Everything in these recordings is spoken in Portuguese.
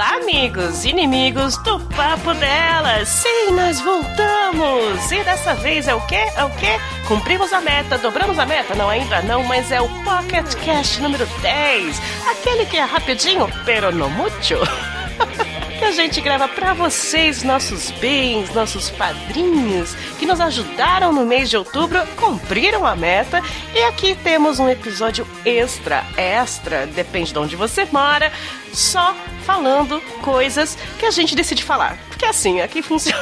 Olá, amigos, inimigos do Papo Delas! Sim, nós voltamos! E dessa vez é o quê? É o quê? Cumprimos a meta, dobramos a meta? Não, ainda não, mas é o Pocket Cast número 10. Aquele que é rapidinho, pero no mucho. que a gente grava pra vocês, nossos bens, nossos padrinhos, que nos ajudaram no mês de outubro, cumpriram a meta. E aqui temos um episódio extra, extra, depende de onde você mora, só falando coisas que a gente decide falar. Porque assim, aqui funciona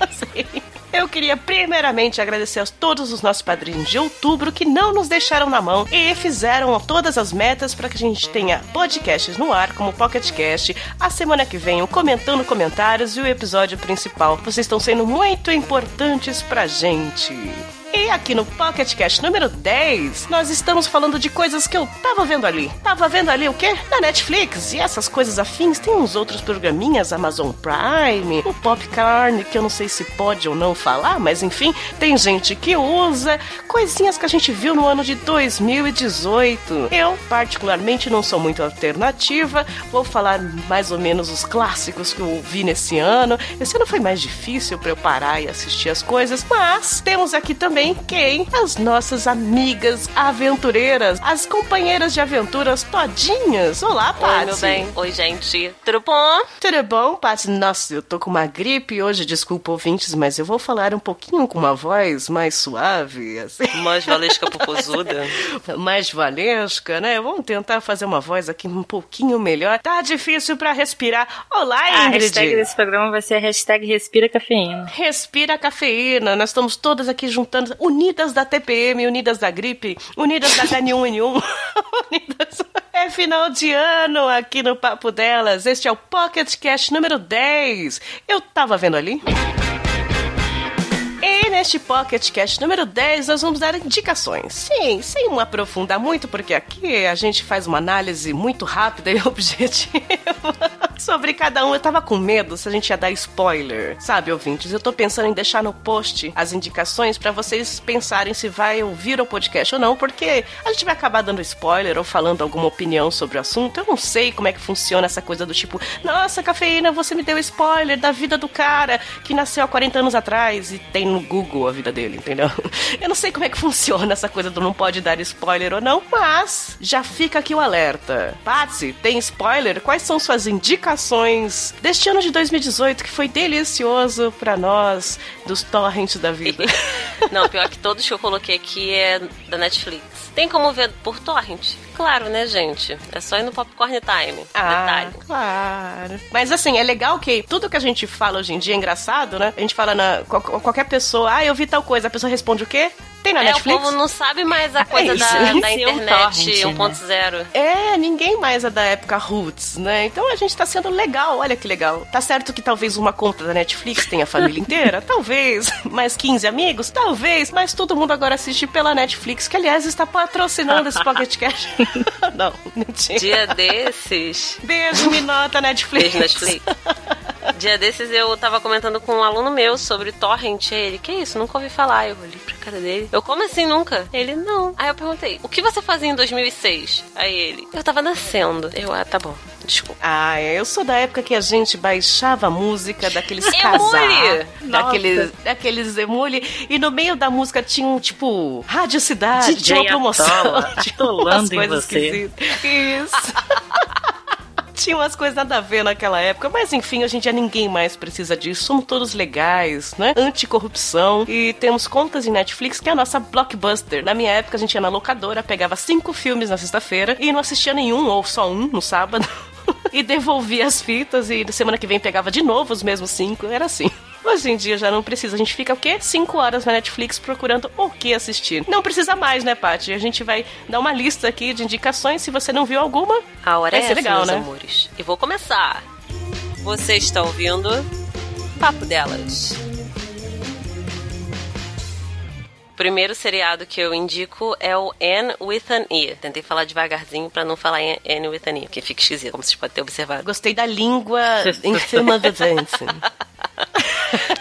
assim. Eu queria primeiramente agradecer a todos os nossos padrinhos de outubro que não nos deixaram na mão e fizeram todas as metas para que a gente tenha podcasts no ar, como Pocket Cast, a semana que vem o comentando comentários e o episódio principal. Vocês estão sendo muito importantes pra gente. E aqui no Pocket Cast número 10, nós estamos falando de coisas que eu tava vendo ali. Tava vendo ali o quê? Na Netflix e essas coisas afins. Tem uns outros programinhas, Amazon Prime, o Popcorn, que eu não sei se pode ou não falar, mas enfim, tem gente que usa. Coisinhas que a gente viu no ano de 2018. Eu, particularmente, não sou muito alternativa. Vou falar mais ou menos os clássicos que eu vi nesse ano. Esse ano foi mais difícil para eu parar e assistir as coisas, mas temos aqui também quem? As nossas amigas aventureiras, as companheiras de aventuras todinhas. Olá, Paty. Oi, meu bem. Oi, gente. Tudo bom? Tudo bom, Paty? Nossa, eu tô com uma gripe hoje, desculpa ouvintes, mas eu vou falar um pouquinho com uma voz mais suave, assim. Mais valesca popozuda. mais valesca, né? Vamos tentar fazer uma voz aqui um pouquinho melhor. Tá difícil pra respirar. Olá, A Ingrid. hashtag desse programa vai ser a hashtag Respira Cafeína. Respira cafeína. Nós estamos todas aqui juntando, unidas da TPM, unidas da gripe, unidas da H1N1, unidas. É final de ano aqui no Papo Delas. Este é o Pocket Cast número 10. Eu tava vendo ali. Neste Pocket Cast número 10, nós vamos dar indicações. Sim, sem um aprofundar muito, porque aqui a gente faz uma análise muito rápida e objetiva sobre cada um. Eu tava com medo se a gente ia dar spoiler, sabe, ouvintes? Eu tô pensando em deixar no post as indicações para vocês pensarem se vai ouvir o podcast ou não, porque a gente vai acabar dando spoiler ou falando alguma opinião sobre o assunto. Eu não sei como é que funciona essa coisa do tipo, nossa, cafeína, você me deu spoiler da vida do cara que nasceu há 40 anos atrás e tem no Google a vida dele, entendeu? Eu não sei como é que funciona essa coisa do não pode dar spoiler ou não, mas já fica aqui o alerta. Patsy, tem spoiler? Quais são suas indicações deste ano de 2018 que foi delicioso pra nós dos torrents da vida? Não, pior que todos que eu coloquei aqui é da Netflix. Tem como ver por torrent? Claro, né, gente? É só ir no Popcorn Time. Ah, Detalhe. claro. Mas assim, é legal que tudo que a gente fala hoje em dia é engraçado, né? A gente fala na qual- qualquer pessoa, ah, eu vi tal coisa, a pessoa responde o quê? Tem na É, o Netflix? povo não sabe mais a coisa É da, da internet torrent, 1.0. É, ninguém mais é da época roots, né? Então a gente tá sendo legal, olha que legal. Tá certo que talvez uma conta da Netflix tenha a família inteira? talvez. Mais 15 amigos? Talvez. Mas todo mundo agora assiste pela Netflix, que aliás está patrocinando esse Pocket Cash. Não, mentira. Dia desses. Beijo, me nota Netflix. Beijo, Netflix. Dia desses eu tava comentando com um aluno meu sobre torrent. Ele, que isso? Nunca ouvi falar. Eu olhei pra cara dele. Eu, como assim nunca? Ele, não. Aí eu perguntei, o que você fazia em 2006? Aí ele, eu tava nascendo. Eu, ah, tá bom. Desculpa. Ah, é, eu sou da época que a gente baixava música daqueles Nossa. daqueles, daqueles emule, e no meio da música tinha um tipo Rádio Cidade, DJ uma promoção, Atola, tipo, atolando umas coisas você. esquisitas. Isso. Tinha umas coisas nada a ver naquela época, mas enfim, hoje em dia ninguém mais precisa disso. Somos todos legais, né? Anticorrupção. E temos contas em Netflix, que é a nossa blockbuster. Na minha época, a gente ia na locadora, pegava cinco filmes na sexta-feira e não assistia nenhum, ou só um no sábado. e devolvia as fitas e semana que vem pegava de novo os mesmos cinco. Era assim. Hoje em dia já não precisa. A gente fica o quê? Cinco horas na Netflix procurando o que assistir. Não precisa mais, né, Paty? A gente vai dar uma lista aqui de indicações. Se você não viu alguma, A hora vai é ser essa, legal, meus né? amores. E vou começar. Você está ouvindo Papo Delas. Primeiro seriado que eu indico é o Anne with an E. Tentei falar devagarzinho pra não falar Anne with an E, porque fica esquisito, como vocês podem ter observado. Gostei da língua em cima do dance.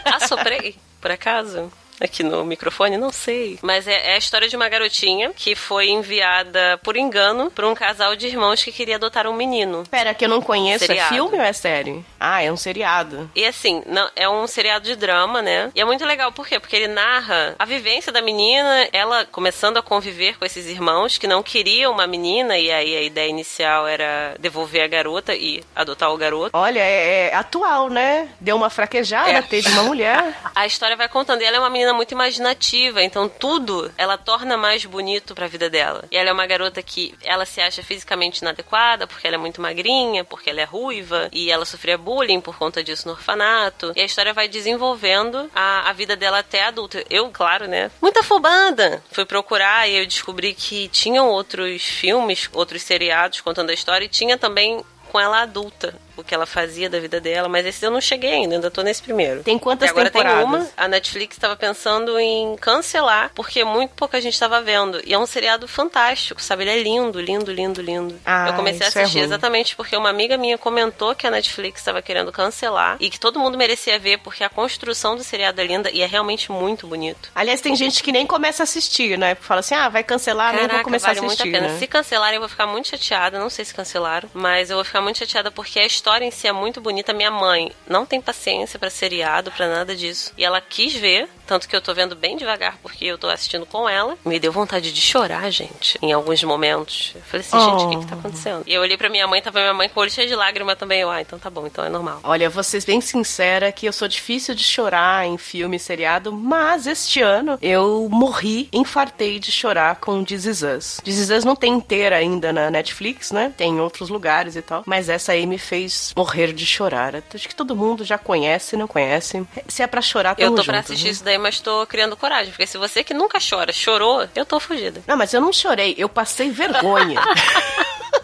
Assoprei, por acaso? Aqui no microfone? Não sei. Mas é, é a história de uma garotinha que foi enviada por engano por um casal de irmãos que queria adotar um menino. Pera, que eu não conheço. Seriado. É filme ou é série? Ah, é um seriado. E assim, não, é um seriado de drama, né? E é muito legal, por quê? Porque ele narra a vivência da menina, ela começando a conviver com esses irmãos que não queriam uma menina, e aí a ideia inicial era devolver a garota e adotar o garoto. Olha, é, é atual, né? Deu uma fraquejada, É. teve uma mulher. A história vai contando, e ela é uma menina muito imaginativa, então tudo ela torna mais bonito pra vida dela. E ela é uma garota que ela se acha fisicamente inadequada, porque ela é muito magrinha, porque ela é ruiva, e ela sofria bullying por conta disso no orfanato. E a história vai desenvolvendo a, a vida dela até adulta. Eu, claro, né? Muito afobada. Fui procurar e eu descobri que tinham outros filmes, outros seriados contando a história, e tinha também com ela adulta, o que ela fazia da vida dela, mas esse eu não cheguei ainda, ainda tô nesse primeiro. Tem quantas e agora temporadas? tem uma, a Netflix estava pensando em cancelar, porque muito pouca gente estava vendo. E é um seriado fantástico, sabe? Ele é lindo, lindo, lindo, lindo. Ah, eu comecei a é assistir ruim. exatamente porque uma amiga minha comentou que a Netflix estava querendo cancelar e que todo mundo merecia ver, porque a construção do seriado é linda e é realmente muito bonito. Aliás, tem gente que nem começa a assistir, né? Fala assim, ah, vai cancelar, nem vou Caraca, começar vale a muito a assistir, pena. né? Se cancelarem, eu vou ficar muito chateada. Não sei se cancelaram, mas eu vou ficar muito chateada porque a história em si é muito bonita. Minha mãe não tem paciência pra seriado, pra nada disso. E ela quis ver, tanto que eu tô vendo bem devagar porque eu tô assistindo com ela. Me deu vontade de chorar, gente, em alguns momentos. Eu falei assim, gente, o que que tá acontecendo? E eu olhei pra minha mãe, tava minha mãe com o olho cheio de lágrima também. Eu, ah, então tá bom, então é normal. Olha, vou ser bem sincera que eu sou difícil de chorar em filme seriado, mas este ano eu morri, infartei de chorar com This Is Us. This Is Us não tem inteira ainda na Netflix, né? Tem em outros lugares e tal, mas essa aí me fez morrer de chorar. Acho que todo mundo já conhece, não conhece. Se é pra chorar, tamo Eu tô juntos, pra assistir né? isso daí, mas tô criando coragem. Porque se você que nunca chora, chorou, eu tô fugida. Não, mas eu não chorei, eu passei vergonha.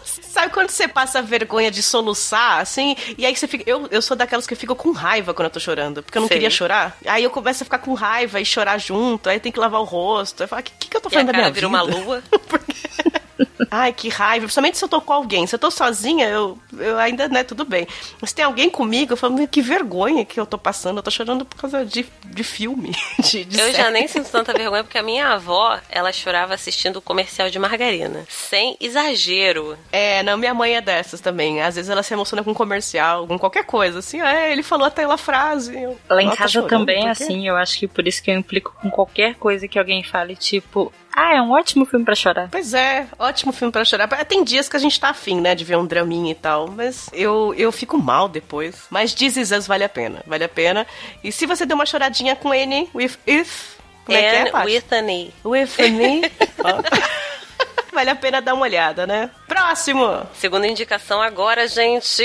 Sabe quando você passa vergonha de soluçar, assim? E aí você fica. Eu, eu sou daquelas que ficam com raiva quando eu tô chorando, porque eu não Sei. queria chorar. Aí eu começo a ficar com raiva e chorar junto, aí tem que lavar o rosto. Aí eu falo, o que, que eu tô E a fazendo da minha vira vida? uma lua. Ai, que raiva. Principalmente se eu tô com alguém. Se eu tô sozinha, eu, eu ainda, né, tudo bem. Mas se tem alguém comigo, eu falo, "Meu, que vergonha que eu tô passando. Eu tô chorando por causa de, de filme. De, de Eu série. já nem sinto tanta vergonha porque a minha avó, ela chorava assistindo o comercial de margarina. Sem exagero. É, não, minha mãe é dessas também. Às vezes ela se emociona com um comercial, com qualquer coisa, assim, é, ele falou até a frase. Eu, Lá em "Ela tá casa chorando, também é por quê?" assim, eu acho que por isso que eu implico com qualquer coisa que alguém fale, tipo, ah, é um ótimo filme pra chorar. Pois é, ótimo filme pra chorar. Tem dias que a gente tá afim, né, de ver um draminha e tal, mas eu, eu fico mal depois. Mas This Is Us vale a pena, vale a pena. E se você deu uma choradinha com N, with if, como é que é, Paty? with an E. With ó. vale a pena dar uma olhada, né? Próximo! Segunda indicação agora, gente.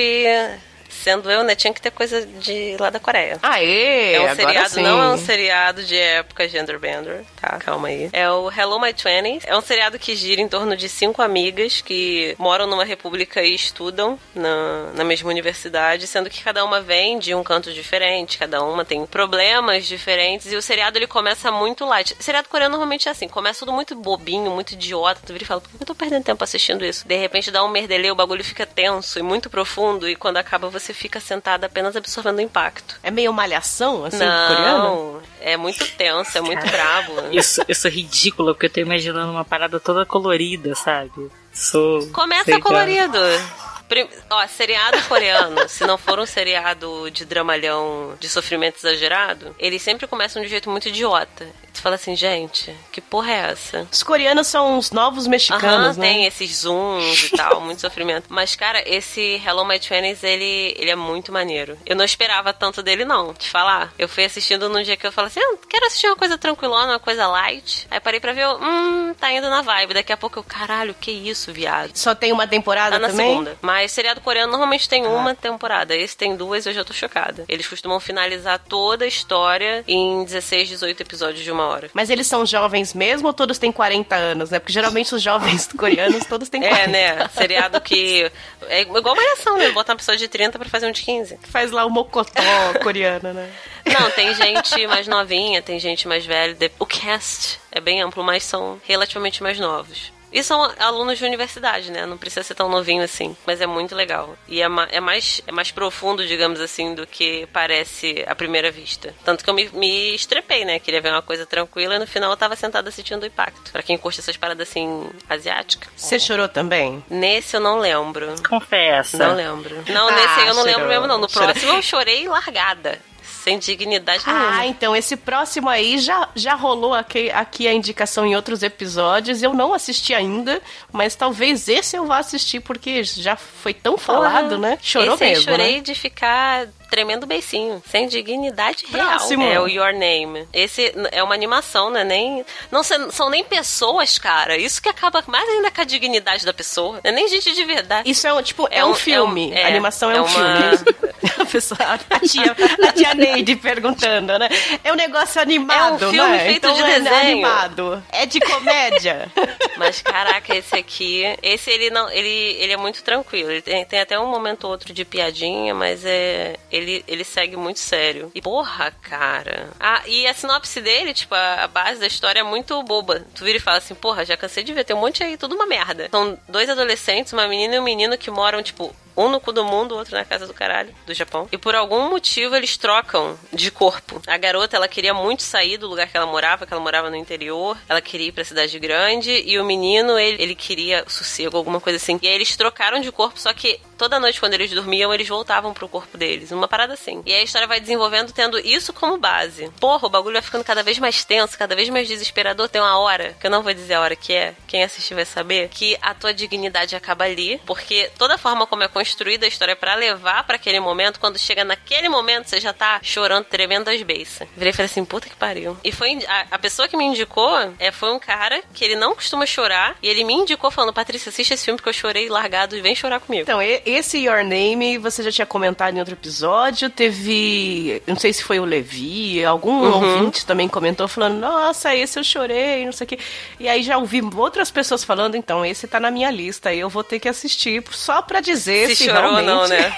Sendo eu, né? Tinha que ter coisa de lá da Coreia. Aê, É um seriado, sim. não é um seriado de época genderbender, tá? Calma aí. É o Hello My Twenties. É um seriado que gira em torno de cinco amigas que moram numa república e estudam na, na mesma universidade, sendo que cada uma vem de um canto diferente, cada uma tem problemas diferentes e o seriado ele começa muito light. O seriado coreano normalmente é assim, começa tudo muito bobinho, muito idiota, tu vira e fala, por que eu tô perdendo tempo assistindo isso? De repente dá um merdelê, o bagulho fica tenso e muito profundo e quando acaba você fica sentada apenas absorvendo o impacto. É meio malhação, assim, coreano? Não, é muito tenso, é muito brabo. Isso, isso é ridículo, porque eu tô imaginando uma parada toda colorida, sabe? Sou. Começa sei lá. Prim- Ó, seriado coreano, se não for um seriado de dramalhão de sofrimento exagerado, eles sempre começam de um jeito muito idiota. Tu fala assim, gente, que porra é essa? Os coreanos são os novos mexicanos, Aham, né? tem esses zooms e tal, muito sofrimento. Mas, cara, esse Hello My Twenties, ele, ele é muito maneiro. Eu não esperava tanto dele, não, te falar. Eu fui assistindo num dia que eu falei assim, ah, quero assistir uma coisa tranquilona, uma coisa light. Aí parei pra ver, hum, tá indo na vibe. Daqui a pouco eu, caralho, que isso, viado. Só tem uma temporada Tá na também? segunda. Mas seriado coreano normalmente tem uma temporada. Esse tem duas, eu já tô chocada. Eles costumam finalizar toda a história em 16, 18 episódios de uma hora. Mas eles são jovens mesmo ou todos têm 40 anos, né? Porque geralmente os jovens coreanos todos têm 40. É, né? Seriado que. É igual malhação, né? Botar uma pessoa de 30 pra fazer um de 15. Faz lá o mocotó coreano, né? Não, tem gente mais novinha, tem gente mais velha. O cast é bem amplo, mas são relativamente mais novos. E são alunos de universidade, né? Não precisa ser tão novinho assim. Mas é muito legal. E é, ma- é mais, é mais profundo, digamos assim, do que parece à primeira vista. Tanto que eu me, me estrepei, né? Queria ver uma coisa tranquila e no final eu tava sentada assistindo o impacto. Pra quem curte essas paradas assim, asiáticas. Você chorou também? Nesse eu não lembro. Confessa. Não lembro. Não, Ah, nesse aí eu não lembro chorou. mesmo, não. No próximo eu chorei largada. Sem dignidade nenhuma. Ah, então esse próximo aí já, já rolou aqui, aqui a indicação em outros episódios. Eu não assisti ainda, mas talvez esse eu vá assistir, porque já foi tão falado, Porra, né? Chorou Esse mesmo. chorei né? de ficar tremendo beicinho, sem dignidade Próximo. real. É o Your Name. Esse é uma animação, né? Nem, não são nem pessoas, cara. Isso que acaba mais ainda com a dignidade da pessoa. É nem gente de verdade. Isso é um, tipo, é, É um, um- filme. é um- é, a animação é, é um uma- filme. A, pessoa, a, tia, a tia Neide perguntando, né? É um negócio animado, É um filme né? feito então de é desenho. animado. É de comédia. Mas caraca, esse aqui, esse ele não, ele, ele é muito tranquilo. Ele tem, tem até um momento ou outro de piadinha, mas é ele, ele segue muito sério. E porra, cara. Ah, e a sinopse dele, tipo, a, a base da história é muito boba. Tu vira e fala assim, porra, já cansei de ver, tem um monte aí, tudo uma merda. São dois adolescentes, uma menina e um menino que moram, tipo, um no cu do mundo, outro na casa do caralho, do Japão. E por algum motivo eles trocam de corpo. A garota, ela queria muito sair do lugar que ela morava, que ela morava no interior. Ela queria ir pra cidade grande. E o menino, ele, ele queria sossego, alguma coisa assim. E aí eles trocaram de corpo, só que toda noite quando eles dormiam, eles voltavam pro corpo deles. Uma parada assim. E aí a história vai desenvolvendo tendo isso como base. Porra, o bagulho vai ficando cada vez mais tenso, cada vez mais desesperador. Tem uma hora, que eu não vou dizer a hora que é, quem assistir vai saber, que a tua dignidade acaba ali, porque toda forma como é construída a história pra levar pra aquele momento, quando chega naquele momento, você já tá chorando, tremendo as beiças. Virei e falei assim, puta que pariu. E foi a, a pessoa que me indicou é, foi um cara que ele não costuma chorar, e ele me indicou falando, Patrícia, assiste esse filme que eu chorei largado e vem chorar comigo. Então, esse Your Name, você já tinha comentado em outro episódio. Teve. Não sei se foi o Levi, algum Uhum. ouvinte também comentou, falando: Nossa, esse eu chorei, não sei o quê. E aí já ouvi outras pessoas falando: Então, esse tá na minha lista, eu vou ter que assistir só pra dizer se, chorou realmente. não, né?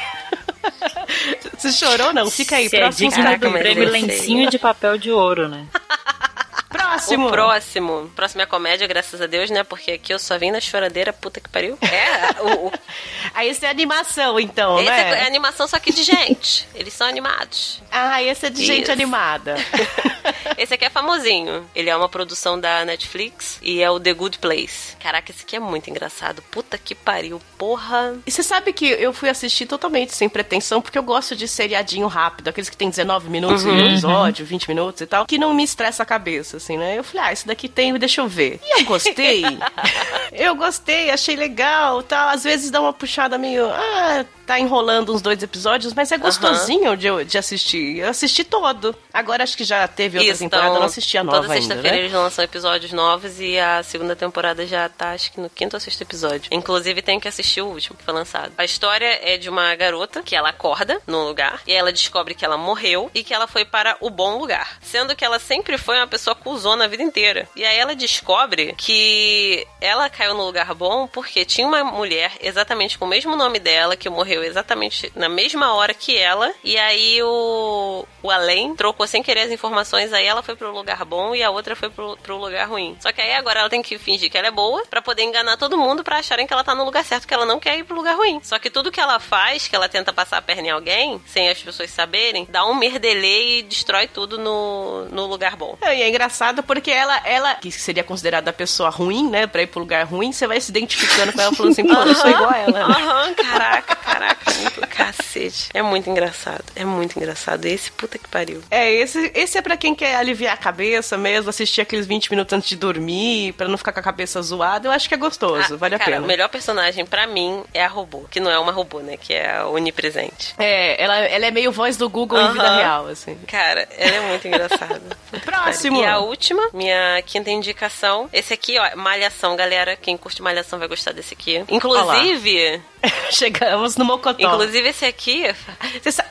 se chorou ou não, fica aí. Se é próximo digno Caraca, do mas prêmio lencinho de papel de ouro, né? Próximo! O próximo. Próximo é comédia, graças a Deus, né? Porque aqui eu só vim na choradeira, puta que pariu. É, o, o- Aí esse é animação, então, esse né? é, é animação só que de gente. Eles são animados. Ah, esse é de gente Isso. animada. Esse aqui é famosinho. Ele é uma produção da Netflix e é o The Good Place. Caraca, esse aqui é muito engraçado. Puta que pariu. Porra. E você sabe que eu fui assistir totalmente sem pretensão, porque eu gosto de seriadinho rápido, aqueles que tem 19 minutos Uhum, no episódio, 20 minutos e tal, que não me estressa a cabeça, assim, né? Eu falei, ah, esse daqui tem, deixa eu ver. E eu gostei. eu gostei, achei legal, tal. Às vezes dá uma puxada meio, ah, tá enrolando uns dois episódios, mas é gostosinho de, de assistir. Eu assisti todo. Agora acho que já teve outra Isso, temporada, eu não então, assisti a nova Toda sexta-feira né? eles lançam episódios novos e a segunda temporada já tá, acho que no quinto ou sexto episódio. Inclusive, tem que assistir o último que foi lançado. A história é de uma garota que ela acorda num lugar e ela descobre que ela morreu e que ela foi para o bom lugar. Sendo que ela sempre foi uma pessoa cuzona a vida inteira. E aí ela descobre que ela caiu no lugar bom porque tinha uma mulher exatamente com o mesmo nome dela que morreu exatamente na mesma hora que ela. E aí o, o além trocou sem querer as informações. Aí ela foi pro lugar bom e a outra foi pro, pro lugar ruim. Só que aí agora ela tem que fingir que ela é boa pra poder enganar todo mundo pra acharem que ela tá no lugar certo, que ela não quer ir pro lugar ruim. Só que tudo que ela faz, que ela tenta passar a perna em alguém, sem as pessoas saberem, dá um merdelê e destrói tudo no, no lugar bom. É, E é engraçado porque ela, ela, que seria considerada a pessoa ruim, né, pra ir pro lugar ruim, você vai se identificando com ela, falando assim, pô, eu sou igual a ela. né? Aham, caraca, caraca, muito cacete. É muito engraçado, é muito engraçado. Esse puta que pariu. É, esse, esse é pra quem quer aliviar a cabeça mesmo, assistir aqueles 20 minutos antes de dormir, pra não ficar com a cabeça zoada, eu acho que é gostoso, Ah, vale a cara, pena. O melhor personagem pra mim é a robô, que não é uma robô, né? Que é a onipresente. É, ela, ela é meio voz do Google em vida real, assim. Cara, ela é muito engraçada. Próximo. E a última, minha quinta indicação. Esse aqui, ó, Malhação, galera. Quem curte Malhação vai gostar desse aqui. Inclusive, Chegamos no Mocotó. inclusive esse aqui.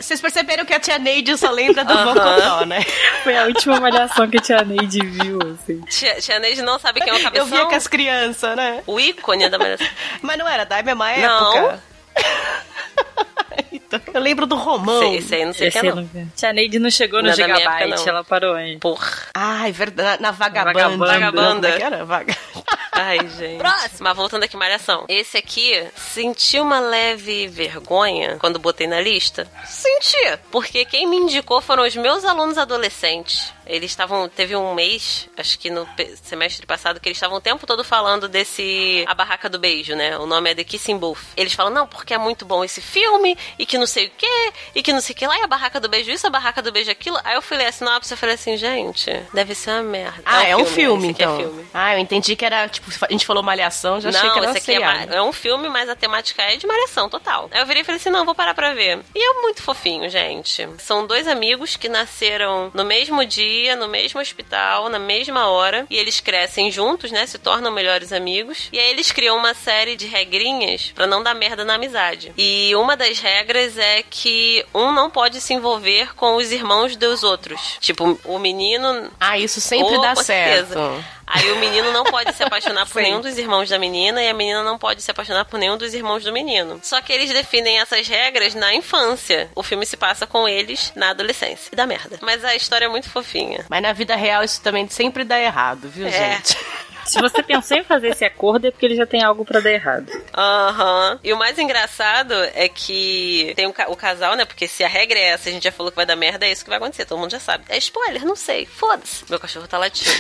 Vocês perceberam que a tia Neide só lembra do Aham. Mocotó, né? Foi a última malhação que a tia Neide viu, assim. Tia, tia Neide não sabe quem é o Eu cabeção. via com as crianças, né? O ícone da Malhação. Mas não era da mesma Não. então, eu lembro do Romão. Sei, aí não sei quem é não. não. Tia Neide não chegou no Não é Gigabyte, época, não. ela parou aí. Porra. Ai, verdade. Na, na Vagabanda. Vagabanda. Vagabanda. Como é que era? Vaga... Ai, gente. Próximo. Mas voltando aqui, Malhação. Esse aqui, senti uma leve vergonha quando botei na lista? Senti. Porque quem me indicou foram os meus alunos adolescentes. Eles estavam. Teve um mês, acho que no semestre passado, que eles estavam o tempo todo falando desse. A Barraca do Beijo, né? O nome é The Kissing Booth. Eles falam, não, porque é muito bom esse filme, e que não sei o quê, e que não sei o que lá, e a Barraca do Beijo isso, a Barraca do Beijo aquilo. Aí eu fui ler a sinopse e falei assim, gente, deve ser uma merda. Ah, é um filme, esse aqui então. É filme. Ah, eu entendi que era, tipo, a gente falou malhação, já achei não, que era esse aqui é, é um filme, mas a temática é de malhação total. Aí eu virei e falei assim: não, vou parar pra ver. E é muito fofinho, gente. São dois amigos que nasceram no mesmo dia, no mesmo hospital, na mesma hora. E eles crescem juntos, né? Se tornam melhores amigos. E aí eles criam uma série de regrinhas pra não dar merda na amizade. E uma das regras é que um não pode se envolver com os irmãos dos outros. Tipo, o menino Ah, isso sempre Oh, dá com certo. Aí o menino não pode se apaixonar por Sim. nenhum dos irmãos da menina e a menina não pode se apaixonar por nenhum dos irmãos do menino. Só que eles definem essas regras na infância. O filme se passa com eles na adolescência. E dá merda. Mas a história é muito fofinha. Mas na vida real isso também sempre dá errado, viu, É. gente? Se você pensou em fazer esse acordo é porque ele já tem algo pra dar errado. Aham. E o mais engraçado é que tem o, ca- o casal, né? Porque se a regra é essa, a gente já falou que vai dar merda, é isso que vai acontecer. Todo mundo já sabe. É spoiler, não sei. Foda-se. Meu cachorro tá latindo.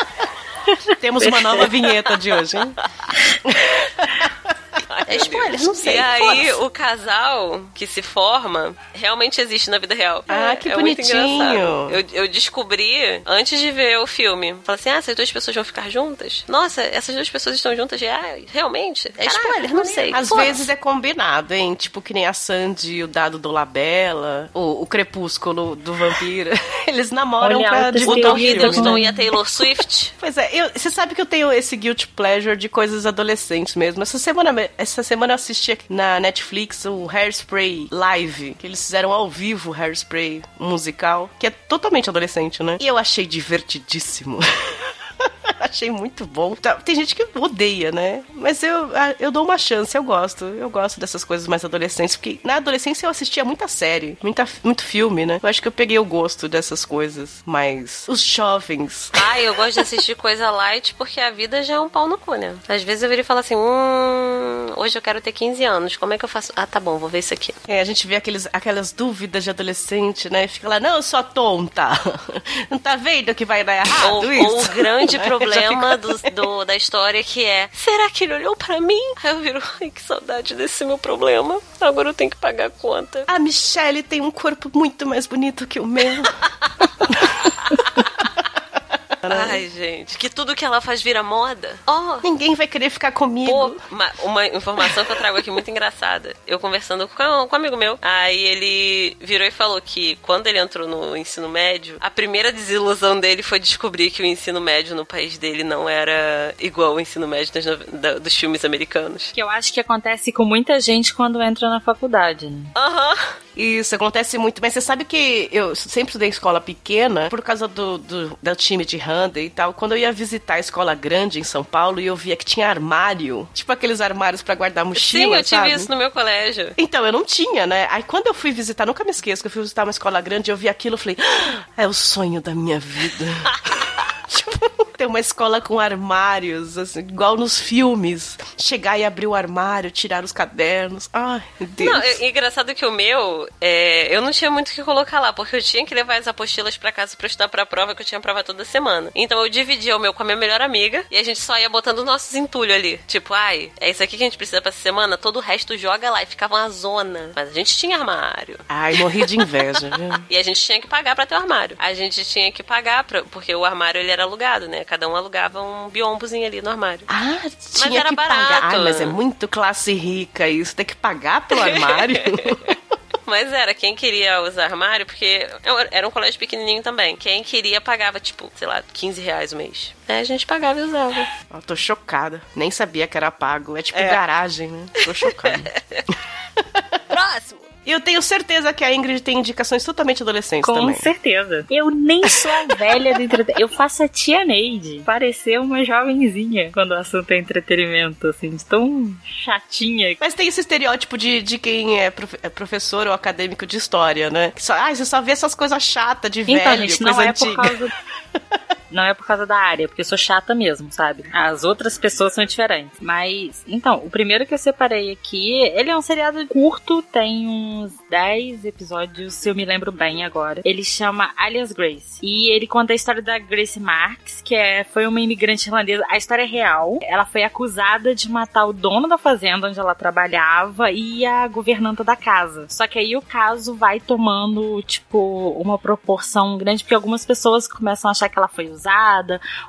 Temos uma nova vinheta de hoje, hein? É spoiler, não sei. E aí, o casal que se forma realmente existe na vida real. Ah, É- que é bonitinho. Eu, eu descobri antes de ver o filme. Falei assim: ah, essas duas pessoas vão ficar juntas? Nossa, essas duas pessoas estão juntas já? Realmente? É spoiler, não sei. Às Foda-se. vezes é combinado, hein? Tipo que nem a Sandy e o dado do Labella, o, o crepúsculo do vampiro. Eles namoram Olha, pra O divulgar Tom o filme, Hiddleston né? e a Taylor Swift. Pois é, eu- você sabe que eu tenho esse guilt pleasure de coisas adolescentes mesmo. Essa semana, essa semana eu assisti na Netflix o Hairspray Live, que eles fizeram ao vivo o Hairspray musical, que é totalmente adolescente, né? E eu achei divertidíssimo. Achei muito bom. Tá, Tem gente que odeia, né? Mas eu, eu dou uma chance, eu gosto. Eu gosto dessas coisas mais adolescentes, porque na adolescência eu assistia muita série, muita, muito filme, né? Eu acho que eu peguei o gosto dessas coisas. Mas os jovens Ah, eu gosto de assistir coisa light porque a vida já é um pau no cu, né? Às vezes eu viro e falo assim: hum, hoje eu quero ter 15 anos, como é que eu faço? Ah, tá bom, vou ver isso aqui. É, a gente vê aqueles, aquelas dúvidas de adolescente, né? Fica lá, não, eu sou tonta. Não tá vendo que vai dar errado Ou, isso? ou o grande Né? Problema do, do- da história que é: será que ele olhou pra mim? Aí eu viro, ai, que saudade desse meu problema. Agora eu tenho que pagar a conta. A Michelle tem um corpo muito mais bonito que o meu. Ai, gente, que tudo que ela faz vira moda. Ó, Ninguém vai querer ficar comigo. Pô, uma, uma informação que eu trago aqui muito engraçada. Eu conversando com, com um amigo meu, aí ele virou e falou que quando ele entrou no ensino médio, a primeira desilusão dele foi descobrir que o ensino médio no país dele não era igual ao ensino médio das nove- da- dos filmes americanos. Que eu acho que acontece com muita gente quando entra na faculdade, né? Aham. Isso, acontece muito. Mas você sabe que eu sempre estudei em escola pequena por causa do, do, do time de handel e tal. Quando eu ia visitar a escola grande em São Paulo e eu via que tinha armário, tipo aqueles armários pra guardar mochila, Sim, eu tive sabe? isso no meu colégio. Então, eu não tinha, né? Aí quando eu fui visitar, nunca me esqueço, que eu fui visitar uma escola grande, eu vi aquilo e falei, "Ah, é o sonho da minha vida. tipo, ter uma escola com armários, assim, igual nos filmes. Chegar e abrir o armário, tirar os cadernos. Ai, meu Deus. Não, é, engraçado que o meu, é, eu não tinha muito o que colocar lá, porque eu tinha que levar as apostilas pra casa pra estudar pra prova, que eu tinha prova toda semana. Então eu dividia o meu com a minha melhor amiga e a gente só ia botando o nosso entulho ali. Tipo, ai, é isso aqui que a gente precisa pra essa semana, todo o resto joga lá e ficava uma zona. Mas a gente tinha armário. Ai, morri de inveja, viu? E a gente tinha que pagar pra ter o armário. A gente tinha que pagar, pra, porque o armário ele era alugado, né? Cada um alugava um biombozinho ali no armário. Ah, tinha era que pagar. barato. Ai, mas é muito classe rica isso. Tem que pagar pelo armário. Mas era, quem queria usar armário, porque era um colégio pequenininho também. Quem queria pagava, tipo, sei lá, 15 reais o mês. Aí a gente pagava e usava. Eu tô chocada. Nem sabia que era pago. É tipo É. garagem, né? Tô chocada. Próximo! Eu tenho certeza que a Ingrid tem indicações totalmente adolescentes Com também. certeza. Eu nem sou a velha do entretenimento. Eu faço a tia Neide parecer uma jovenzinha quando o assunto é entretenimento, assim, de tão chatinha. Mas tem esse estereótipo de, de quem é, profe- é professor ou acadêmico de história, né? Que só, ai, você só vê essas coisas chatas de Então, velho, gente, coisa não é antiga. por causa. Não é por causa da área, porque eu sou chata mesmo, sabe? As outras pessoas são diferentes. Mas, então, o primeiro que eu separei aqui, ele é um seriado curto, tem uns 10 episódios, se eu me lembro bem agora. Ele chama Alias Grace. E ele conta a história da Grace Marks, que é, foi uma imigrante irlandesa. A história é real. Ela foi acusada de matar o dono da fazenda onde ela trabalhava e a governanta da casa. Só que aí o caso vai tomando, tipo, uma proporção grande, porque algumas pessoas começam a achar que ela foi usada,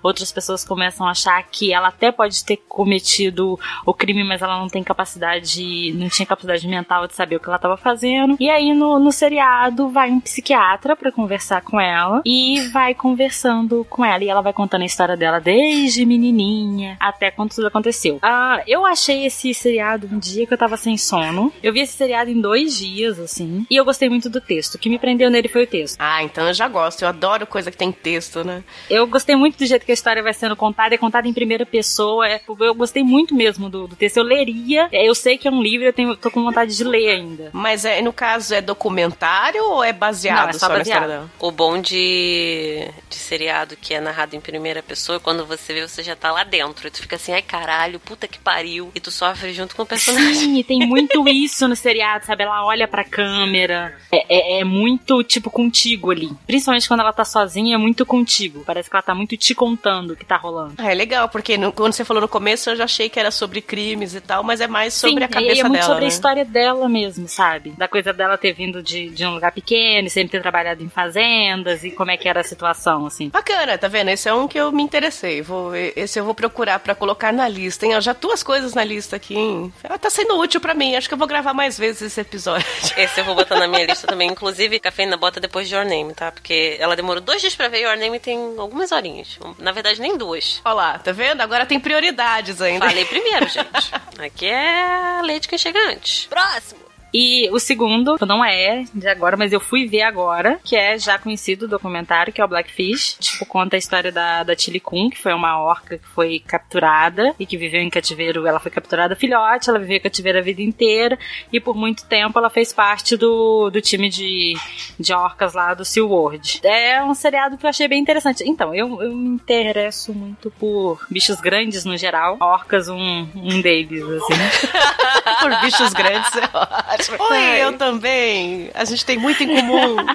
outras pessoas começam a achar que ela até pode ter cometido o crime, mas ela não tem capacidade, não tinha capacidade mental de saber o que ela estava fazendo. E aí no, no seriado vai um psiquiatra pra conversar com ela e vai conversando com ela e ela vai contando a história dela desde menininha até quando tudo aconteceu. Ah, eu achei esse seriado um dia que eu tava sem sono. Eu vi esse seriado em dois dias, assim, e eu gostei muito do texto. O que me prendeu nele foi o texto. Ah, então eu já gosto. Eu adoro coisa que tem texto, né? Eu gostei muito do jeito que a história vai sendo contada, é contada em primeira pessoa. é- eu gostei muito mesmo do, do texto. Eu leria, é, eu sei que é um livro, eu tenho, tô com vontade de ler ainda. Mas é, no caso, é documentário ou é baseado Não, é só na baseado. história dela? O bom de, de seriado que é narrado em primeira pessoa, quando você vê, você já tá lá dentro. E tu fica assim, ai caralho, puta que pariu. E tu sofre junto com o personagem. Sim, e tem muito isso no seriado, sabe? Ela olha pra câmera. É, é- é muito, tipo, contigo ali. Principalmente quando ela tá sozinha, é muito contigo. Parece que ela tá muito te contando o que tá rolando. Ah, é legal, porque no- quando você falou no começo, eu já achei que era sobre crimes e tal, mas é mais sobre Sim, a cabeça e é muito dela, sobre né? a história dela mesmo, sabe? Da coisa dela ter vindo de, de um lugar pequeno, e sempre ter trabalhado em fazendas e como é que era a situação, assim. Bacana, tá vendo? Esse é um que eu me interessei. Vou, esse eu vou procurar pra colocar na lista, hein? Eu já duas coisas na lista aqui, hein? Ela tá sendo útil pra mim. Acho que eu vou gravar mais vezes esse episódio. Esse eu vou botar na minha lista também. Inclusive, Cafeína bota depois de Your Name, tá? Porque ela demorou dois dias pra ver Your Name tem algumas horinhas. Na verdade, nem duas. Olha lá, tá vendo? Agora tem prioridades ainda. Falei primeiro, gente. Aqui é a leite quem chega antes. Próximo! E o segundo, não é de agora, mas eu fui ver agora, que é já conhecido o documentário, que é o Blackfish. Tipo, conta a história da, da Chili Kun, que foi uma orca que foi capturada e que viveu em cativeiro. Ela foi capturada filhote, ela viveu em cativeiro a vida inteira e por muito tempo ela fez parte do, do time de, de orcas lá do SeaWorld. É um seriado que eu achei bem interessante. Então, eu, eu me interesso muito por bichos grandes no geral. Orcas, um, um deles, assim. Por bichos grandes é. Oi, Ai. eu também. A gente tem muito em comum.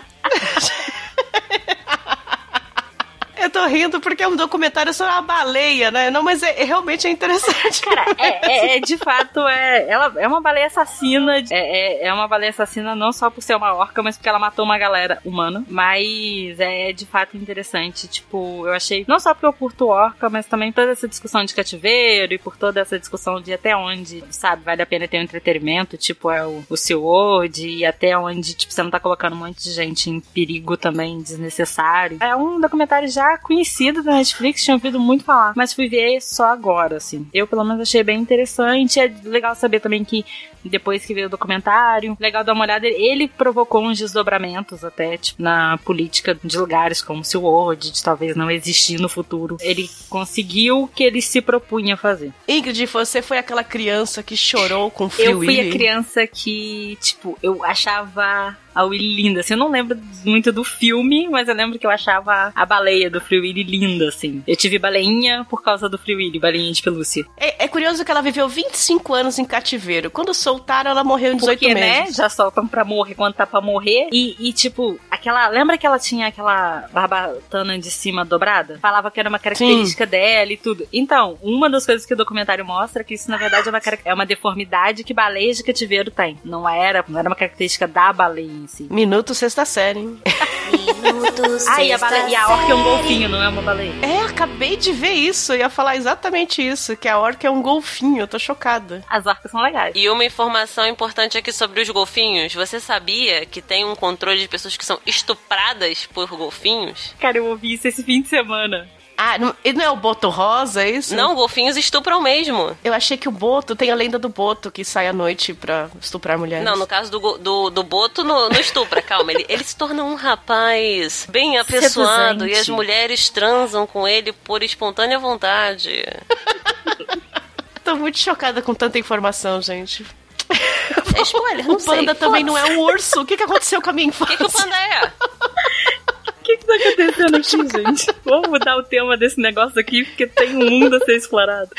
Eu tô rindo porque é um documentário sobre a baleia, né? Não, mas é, é- realmente é interessante. Cara, é, é- é, de fato, é, ela é uma baleia assassina. É, é, é uma baleia assassina não só por ser uma orca, mas porque ela matou uma galera humana. Mas é de fato interessante. Tipo, eu achei. Não só porque eu curto orca, mas também toda essa discussão de cativeiro e por toda essa discussão de até onde, sabe, vale a pena ter um entretenimento, tipo, é o, o SeaWorld, e até onde, tipo, você não tá colocando um monte de gente em perigo também desnecessário. É um documentário já conhecido da Netflix, tinha ouvido muito falar, mas fui ver só agora, assim. Eu, pelo menos, achei bem interessante. É legal saber também que depois que veio o documentário, legal dar uma olhada, ele provocou uns desdobramentos até, tipo, na política de lugares como SeaWorld, de talvez não existir no futuro. Ele conseguiu o que ele se propunha a fazer. Ingrid, você foi aquela criança que chorou com Eu Free fui Willy? a criança que, tipo, eu achava a Willy linda. Assim, eu não lembro muito do filme, mas eu lembro que eu achava a baleia do Free Willy linda, assim. Eu tive baleinha por causa do Free Willy, baleinha de pelúcia. É, é curioso que ela viveu 25 anos em cativeiro. Quando soltaram, ela morreu em 18 Porque, meses. né? Já soltam pra morrer quando tá pra morrer. E, e, tipo, aquela. Lembra que ela tinha aquela barbatana de cima dobrada? Falava que era uma característica dela e tudo. Então, uma das coisas que o documentário mostra é que isso, na verdade, é uma, é uma deformidade que baleias de cativeiro têm. Não era, não era uma característica da baleia si. Minuto sexta série. hein? Minutos. Ah, e a, baleia, e a orca é um golfinho, não é uma baleia. É, acabei de ver isso. Eu ia falar exatamente isso. Que a orca é um golfinho. Eu tô chocada. As orcas são legais. E uma informação importante aqui sobre os golfinhos. Você sabia que tem um controle de pessoas que são estupradas por golfinhos? Cara, eu ouvi isso esse fim de semana. Ah, não, e não é o Boto Rosa, é isso? Não, golfinhos estupram mesmo. Eu achei que o Boto tem a lenda do Boto que sai à noite pra estuprar mulheres. Não, no caso do, do, do Boto, no, no estupra, calma. Ele, ele se torna um rapaz bem apessoado Seduzente. e as mulheres transam com ele por espontânea vontade. Tô muito chocada com tanta informação, gente. É spoiler, não o panda sei. também não é um urso. O que, que aconteceu com a minha O que, que o infância? panda é? Que tá acontecendo aqui, gente? Vamos mudar o tema desse negócio aqui, porque tem um mundo a ser explorado.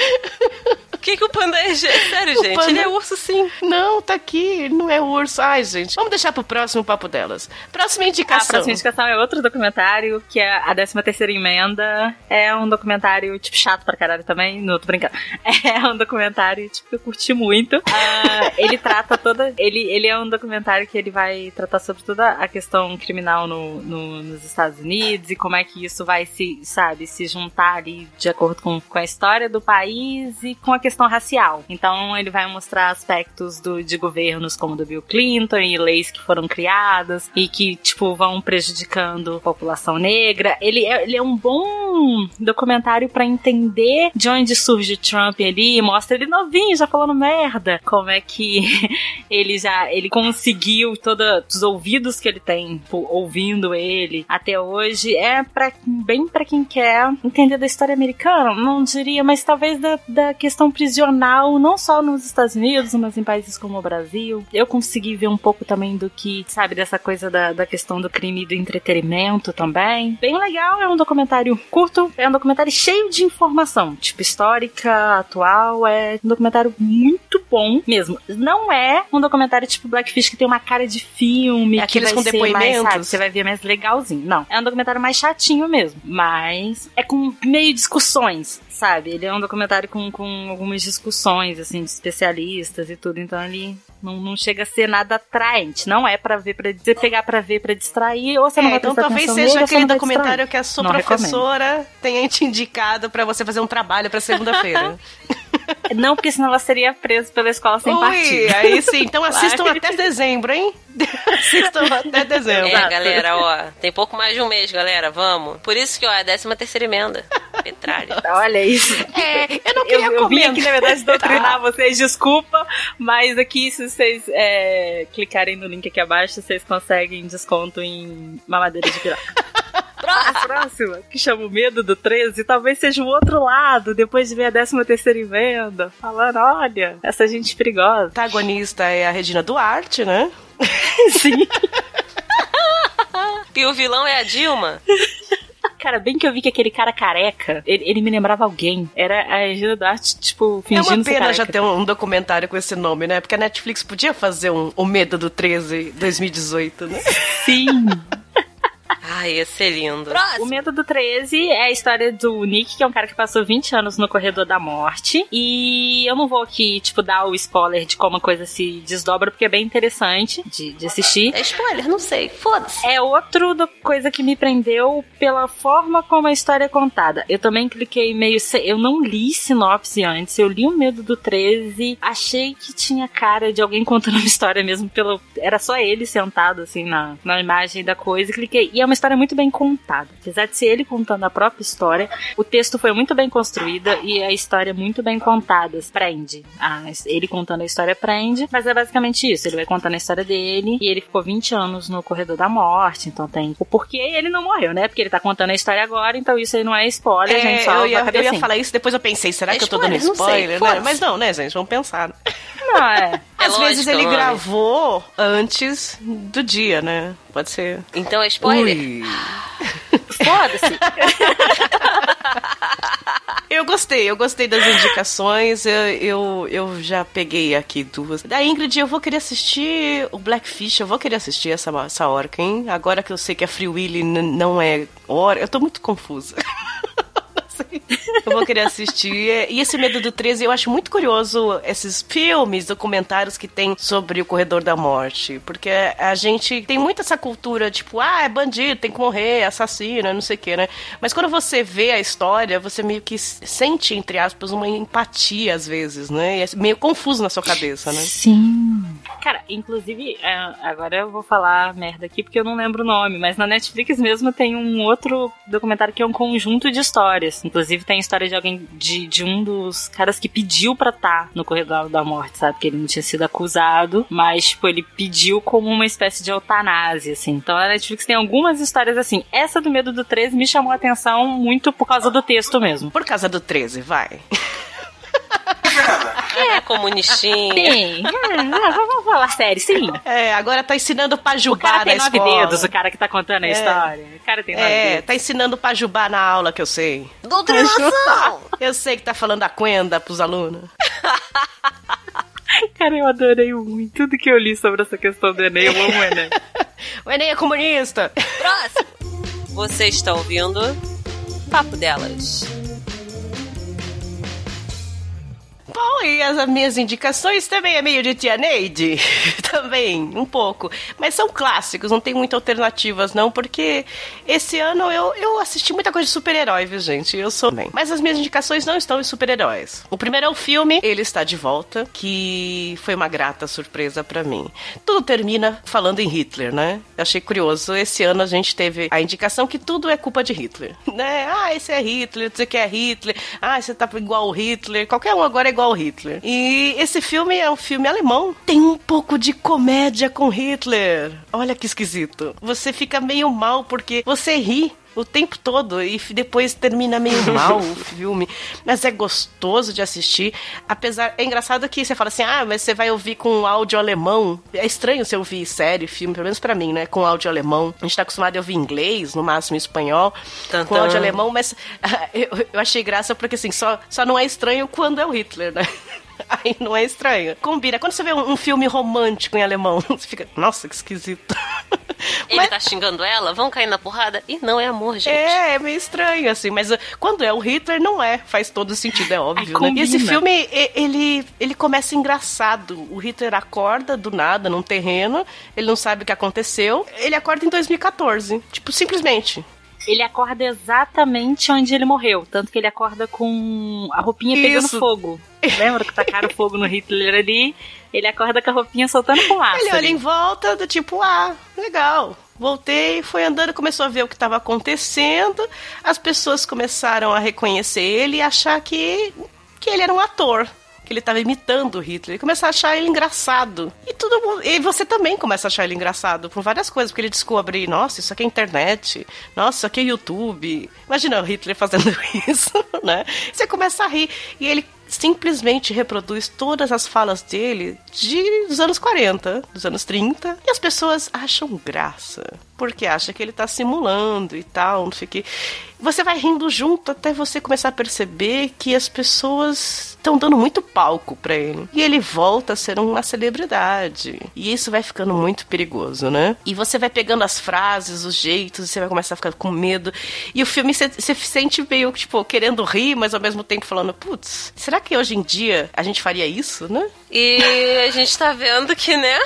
O que, que o panda é? Gente? Sério, O gente. panda- Ele é urso, sim. Não, tá aqui. Ele não é urso. Ai, gente. Vamos deixar pro próximo papo delas. Próxima A indicação. próxima indicação é outro documentário, que é a 13 terceira emenda. É um documentário, tipo, chato pra caralho também. Não, tô brincando. É um documentário, tipo, que eu curti muito. Ah, ele trata toda... Ele, ele é um documentário que ele vai tratar sobre toda a questão criminal no, no- nos Estados Unidos e como é que isso vai se, sabe, se juntar ali de acordo com, com a história do país e com a questão racial. Então ele vai mostrar aspectos do, de governos como do Bill Clinton e leis que foram criadas e que, tipo, vão prejudicando a população negra. Ele é, ele é um bom documentário pra entender de onde surge o Trump ali, mostra ele novinho, já falando merda. Como é que ele já ele conseguiu todos os ouvidos que ele tem tipo, ouvindo ele até hoje. É para bem pra quem quer entender da história americana, não diria, mas talvez da, da questão prisional, não só nos Estados Unidos, mas em países como o Brasil. Eu consegui ver um pouco também do que, sabe, dessa coisa da, da questão do crime e do entretenimento também. Bem legal, é um documentário curto, é um documentário cheio de informação, tipo histórica, atual, é um documentário muito bom mesmo. Não é um documentário tipo Blackfish que tem uma cara de filme, É que aqueles vai com ser mais, sabe, você vai ver mais legalzinho. Não, é um documentário mais chatinho mesmo, mas é com meio discussões, sabe? Ele é um documentário com, com algumas discussões, assim, de especialistas e tudo, então ele não, não chega a ser nada atraente. Não é pra ver, pra você pegar pra ver pra distrair, ou você não É, vai então talvez seja nele, aquele documentário que a sua Não professora tenha te indicado pra você fazer um trabalho pra segunda-feira. Não, porque senão ela seria presa pela escola sem Ui, partido. aí sim. Então assistam Vai. até dezembro, hein? assistam até dezembro. É, galera, ó. Tem pouco mais de um mês, galera. Vamos. Por isso que, ó, é a 13 terceira emenda. Petralha. Olha isso. É, eu não Eu, queria eu vim comentar. aqui, na verdade, doutrinar vocês, desculpa, mas aqui, se vocês é, clicarem no link aqui abaixo, vocês conseguem desconto em mamadeira de piroca. A próxima, que chama o medo do 13, talvez seja o outro lado, depois de ver a 13 terceira emenda, falando, olha, essa gente perigosa. A protagonista é a Regina Duarte, né? Sim. E o vilão é a Dilma. Cara, bem que eu vi que aquele cara careca, ele, ele me lembrava alguém. Era a Regina Duarte, tipo, É fingindo uma ser pena já ter um, um documentário com esse nome, né? Porque a Netflix podia fazer um O Medo do 13 2018, né? Sim. Ai, ia ser lindo. O Medo do 13 é a história do Nick, que é um cara que passou 20 anos no corredor da morte. E eu não vou aqui, tipo, dar o spoiler de como a coisa se desdobra, porque é bem interessante de, de assistir. É spoiler, não sei. Foda-se. É outro do- coisa que me prendeu pela forma como a história é contada. Eu também cliquei meio. Eu não li sinopse antes, eu li o Medo do 13, achei que tinha cara de alguém contando uma história mesmo pelo. Era só ele sentado assim na, na imagem da coisa, e cliquei. E é uma história muito bem contada. Apesar de ser ele contando a própria história, o texto foi muito bem construída e a história é muito bem contada. Prende. Ah, ele contando a história prende, mas é basicamente isso. Ele vai contando a história dele e ele ficou 20 anos no corredor da morte, então tem o porquê ele não morreu, né? Porque ele tá contando a história agora, então isso aí não é spoiler, a gente É, só eu, ia, eu ia falar isso, depois eu pensei, será É que eu tô dando spoiler? Sei, né? Mas não, né, gente? Vamos pensar. Não, é. Às lógico, vezes ele é gravou antes do dia, né? Pode ser. Então é spoiler? Ui. Foda-se. Eu gostei, eu gostei das indicações. Eu, eu, eu já peguei aqui duas. Da Ingrid, eu vou querer assistir o Blackfish, eu vou querer assistir essa, essa orca, hein? Agora que eu sei que a Free Willy não é orca, eu tô muito confusa. Sei. Eu vou querer assistir. E esse Medo do 13, eu acho muito curioso esses filmes, documentários que tem sobre o Corredor da Morte. Porque a gente tem muito essa cultura, tipo, ah, é bandido, tem que morrer, é assassino, não sei o que, né? Mas quando você vê a história, você meio que sente, entre aspas, uma empatia às vezes, né? E é meio confuso na sua cabeça, né? Sim. Cara, inclusive, é, agora eu vou falar merda aqui porque eu não lembro o nome, mas na Netflix mesmo tem um outro documentário que é um conjunto de histórias. Inclusive tem a história de alguém, de, de um dos caras que pediu pra estar no corredor da morte, sabe? Que ele não tinha sido acusado, mas, tipo, ele pediu como uma espécie de eutanásia, assim. Então a Netflix tem algumas histórias assim. Essa do Medo do 13 me chamou a atenção muito por causa do texto mesmo. Por causa do 13, vai. É, comunistinha. Sim, é, vamos falar sério, sim. É, agora tá ensinando O Pajubá cara tem na nove escola. dedos, o cara que tá contando a história. O cara tem nove É, dedos. tá ensinando Pajubá na aula que eu sei. Doutrinação! Eu sei que tá falando a Quenda pros alunos. Cara, eu adorei muito. Tudo que eu li sobre essa questão do Enem, eu amo o Enem. O Enem é comunista. Próximo! Você está ouvindo Papo Delas. E as minhas indicações também é meio de Tia Neide. também, um pouco. Mas são clássicos, não tem muitas alternativas, não, porque esse ano eu, eu assisti muita coisa de super-herói, viu, gente? Eu sou bem. Mas as minhas indicações não estão em super-heróis. O primeiro é o filme Ele Está de Volta, que foi uma grata surpresa pra mim. Tudo termina falando em Hitler, né? Eu achei curioso. Esse ano a gente teve a indicação que tudo é culpa de Hitler. Né? Ah, esse é Hitler, você quer Hitler. Ah, você tá igual o Hitler. Qualquer um agora é igual o Hitler. E esse filme é um filme alemão. Tem um pouco de comédia com Hitler. Olha que esquisito. Você fica meio mal porque você ri o tempo todo e depois termina meio mal o filme, mas é gostoso de assistir. Apesar, é engraçado que você fala assim: "Ah, mas você vai ouvir com áudio alemão". É estranho você ouvir série, filme, pelo menos pra mim, né, com áudio alemão. A gente tá acostumado a ouvir inglês, no máximo espanhol, Tan, com áudio alemão, mas eu, eu achei graça porque assim, só só não é estranho quando é o Hitler, né? Aí não é estranho. Combina. Quando você vê um, um filme romântico em alemão, você fica, nossa, que esquisito. Ele Mas- tá xingando ela, vão cair na porrada? E não é amor, gente. É, é meio estranho, assim, mas uh, quando é o Hitler, não é. Faz todo sentido, é óbvio, Ai, né? E esse filme, ele, ele começa engraçado. O Hitler acorda do nada num terreno, ele não sabe o que aconteceu. Ele acorda em 2014. Tipo, simplesmente. Ele acorda exatamente onde ele morreu. Tanto que ele acorda com a roupinha pegando Isso. fogo. Lembra que tacaram fogo no Hitler ali? Ele acorda com a roupinha soltando fumaça. Ele olha ali. em volta, do tipo, ah, legal. Voltei, foi andando, começou a ver o que estava acontecendo. As pessoas começaram a reconhecer ele e achar que, que ele era um ator. Que ele estava imitando o Hitler. E começar a achar ele engraçado. E todo mundo. E você também começa a achar ele engraçado por várias coisas. Porque ele descobre, nossa, isso aqui é internet. Nossa, isso aqui é YouTube. Imagina o Hitler fazendo isso, né? Você começa a rir. E ele simplesmente reproduz todas as falas dele de, dos anos 40, dos anos 30, e as pessoas acham graça, porque acham que ele tá simulando e tal, não sei o que. Você vai rindo junto até você começar a perceber que as pessoas estão dando muito palco pra ele. E ele volta a ser uma celebridade. E isso vai ficando muito perigoso, né? E você vai pegando as frases, os jeitos, você vai começar a ficar com medo. E o filme você você se sente meio, tipo, querendo rir, mas ao mesmo tempo falando, putz, será que hoje em dia a gente faria isso, né? E a gente tá vendo que, né?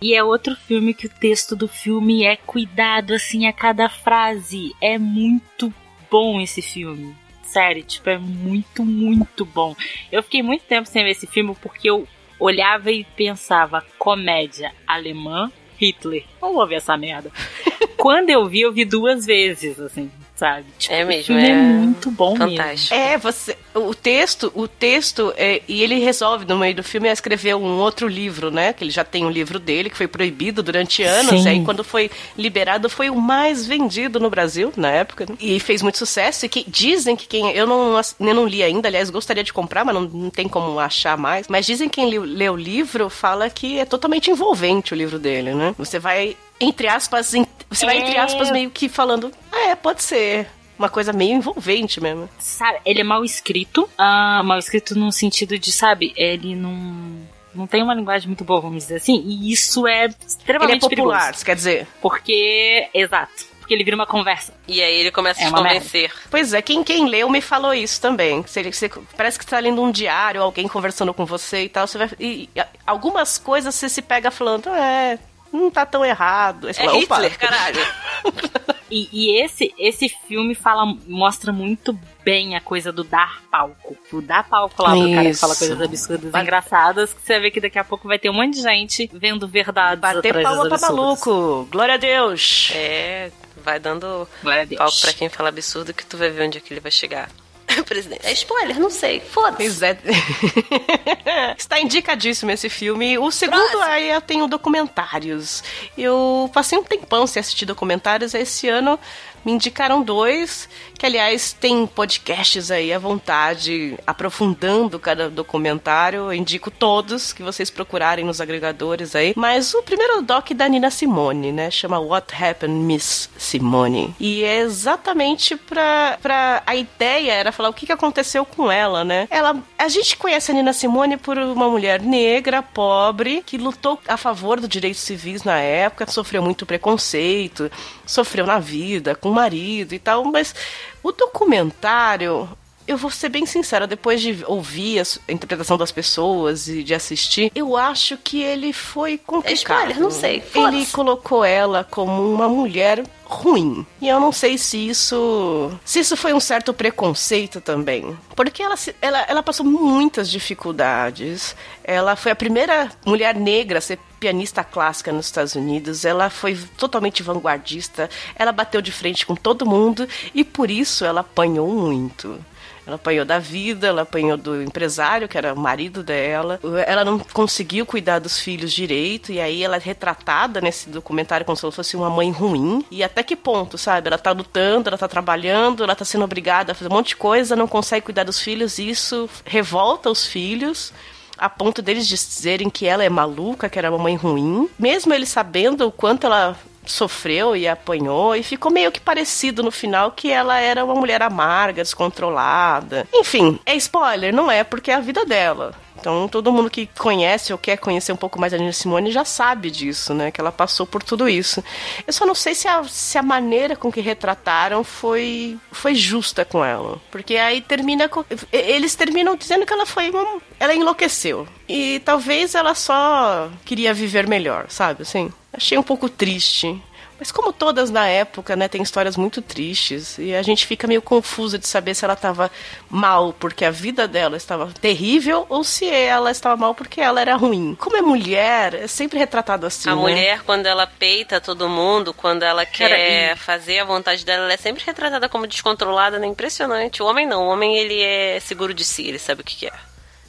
E é outro filme que o texto do filme é cuidado, assim, a cada frase. É muito bom esse filme. Sério, tipo, é muito, muito bom. Eu fiquei muito tempo sem ver esse filme porque eu olhava e pensava, comédia alemã, Hitler. Não vou ver essa merda. Quando eu vi, eu vi duas vezes, assim. Sabe? Tipo, É o mesmo, filme é, é muito bom mesmo. Fantástico. É, você. O texto, o texto, é, e ele resolve no meio do filme a escrever um outro livro, né? Que ele já tem um livro dele, que foi proibido durante anos, Sim. e aí quando foi liberado foi o mais vendido no Brasil, na época, né? e fez muito sucesso, e que dizem que quem. Eu não, eu não li ainda, aliás, gostaria de comprar, mas não, não tem como achar mais. Mas dizem que quem leu, lê o livro fala que é totalmente envolvente o livro dele, né? Você vai, entre aspas, em- você vai, entre É. aspas, meio que falando, ah, é, pode ser. Uma coisa meio envolvente mesmo. Sabe, ele é mal escrito. ah, mal escrito no sentido de, sabe, ele não. Não tem uma linguagem muito boa, vamos dizer assim. E isso é Ele extremamente é popular, perigoso. quer dizer. Porque. Exato. Porque ele vira uma conversa. E aí ele começa a É te uma merda. convencer. Pois é, quem, quem leu me falou isso também. Você, você- parece que você tá lendo um diário, alguém conversando com você e tal. Você vai, e, e, algumas coisas você se pega falando, é, não tá tão errado. Aí você É fala, "Opa." Hitler, caralho. E, e esse, esse filme fala, mostra muito bem a coisa do dar palco. O dar palco lá pro cara que fala coisas absurdas Ba- engraçadas, que você vai ver que daqui a pouco vai ter um monte de gente vendo verdades Bater atrás palma pra maluco. Glória a Deus. É, vai dando palco pra quem fala absurdo que tu vai ver onde é que ele vai chegar. Presidente. É spoiler, não sei. Foda-se. É. Está indicadíssimo esse filme. O segundo, Próximo. aí eu tenho documentários. Eu passei um tempão sem assistir documentários. Esse ano me indicaram dois, que aliás tem podcasts aí à vontade, aprofundando cada documentário. Eu indico todos que vocês procurarem nos agregadores aí. Mas o primeiro doc da Nina Simone, né? Chama What Happened Miss Simone. E é exatamente pra, pra. A ideia era falar o que, que aconteceu com ela, né? Ela. A gente conhece a Nina Simone por uma mulher negra, pobre, que lutou a favor dos direitos civis na época, sofreu muito preconceito, sofreu na vida, com marido e tal, mas o documentário. Eu vou ser bem sincera, depois de ouvir a interpretação das pessoas e de assistir, eu acho que ele foi complicado. spoiler, não sei, Ele colocou ela como uma mulher ruim. E eu não sei se isso. Se isso foi um certo preconceito também. Porque ela, se- ela, ela passou muitas dificuldades. Ela foi a primeira mulher negra a ser pianista clássica nos Estados Unidos. Ela foi totalmente vanguardista. Ela bateu de frente com todo mundo. E por isso ela apanhou muito. Ela apanhou da vida, ela apanhou do empresário, que era o marido dela. Ela não conseguiu cuidar dos filhos direito, e aí ela é retratada nesse documentário como se ela fosse uma mãe ruim. E até que ponto, sabe? Ela tá lutando, ela tá trabalhando, ela tá sendo obrigada a fazer um monte de coisa, não consegue cuidar dos filhos, e isso revolta os filhos a ponto deles dizerem que ela é maluca, que era uma mãe ruim, mesmo eles sabendo o quanto ela sofreu e apanhou e ficou meio que parecido no final que ela era uma mulher amarga, descontrolada. Enfim, é spoiler, não é porque é a vida dela. Então, todo mundo que conhece ou quer conhecer um pouco mais a Nina Simone já sabe disso, né? Que ela passou por tudo isso. Eu só não sei se a, se a maneira com que retrataram foi, foi justa com ela. Porque aí termina com. Eles terminam dizendo que ela foi uma. Ela enlouqueceu. E talvez ela só queria viver melhor, sabe? Assim. Achei um pouco triste. Mas como todas na época, né, tem histórias muito tristes e a gente fica meio confusa de saber se ela estava mal porque a vida dela estava terrível ou se ela estava mal porque ela era ruim. Como é mulher, é sempre retratado assim, A né? mulher, quando ela peita todo mundo, quando ela quer fazer a vontade dela, ela é sempre retratada como descontrolada, né? Impressionante. O homem não. O homem, ele é seguro de si, ele sabe o que que é.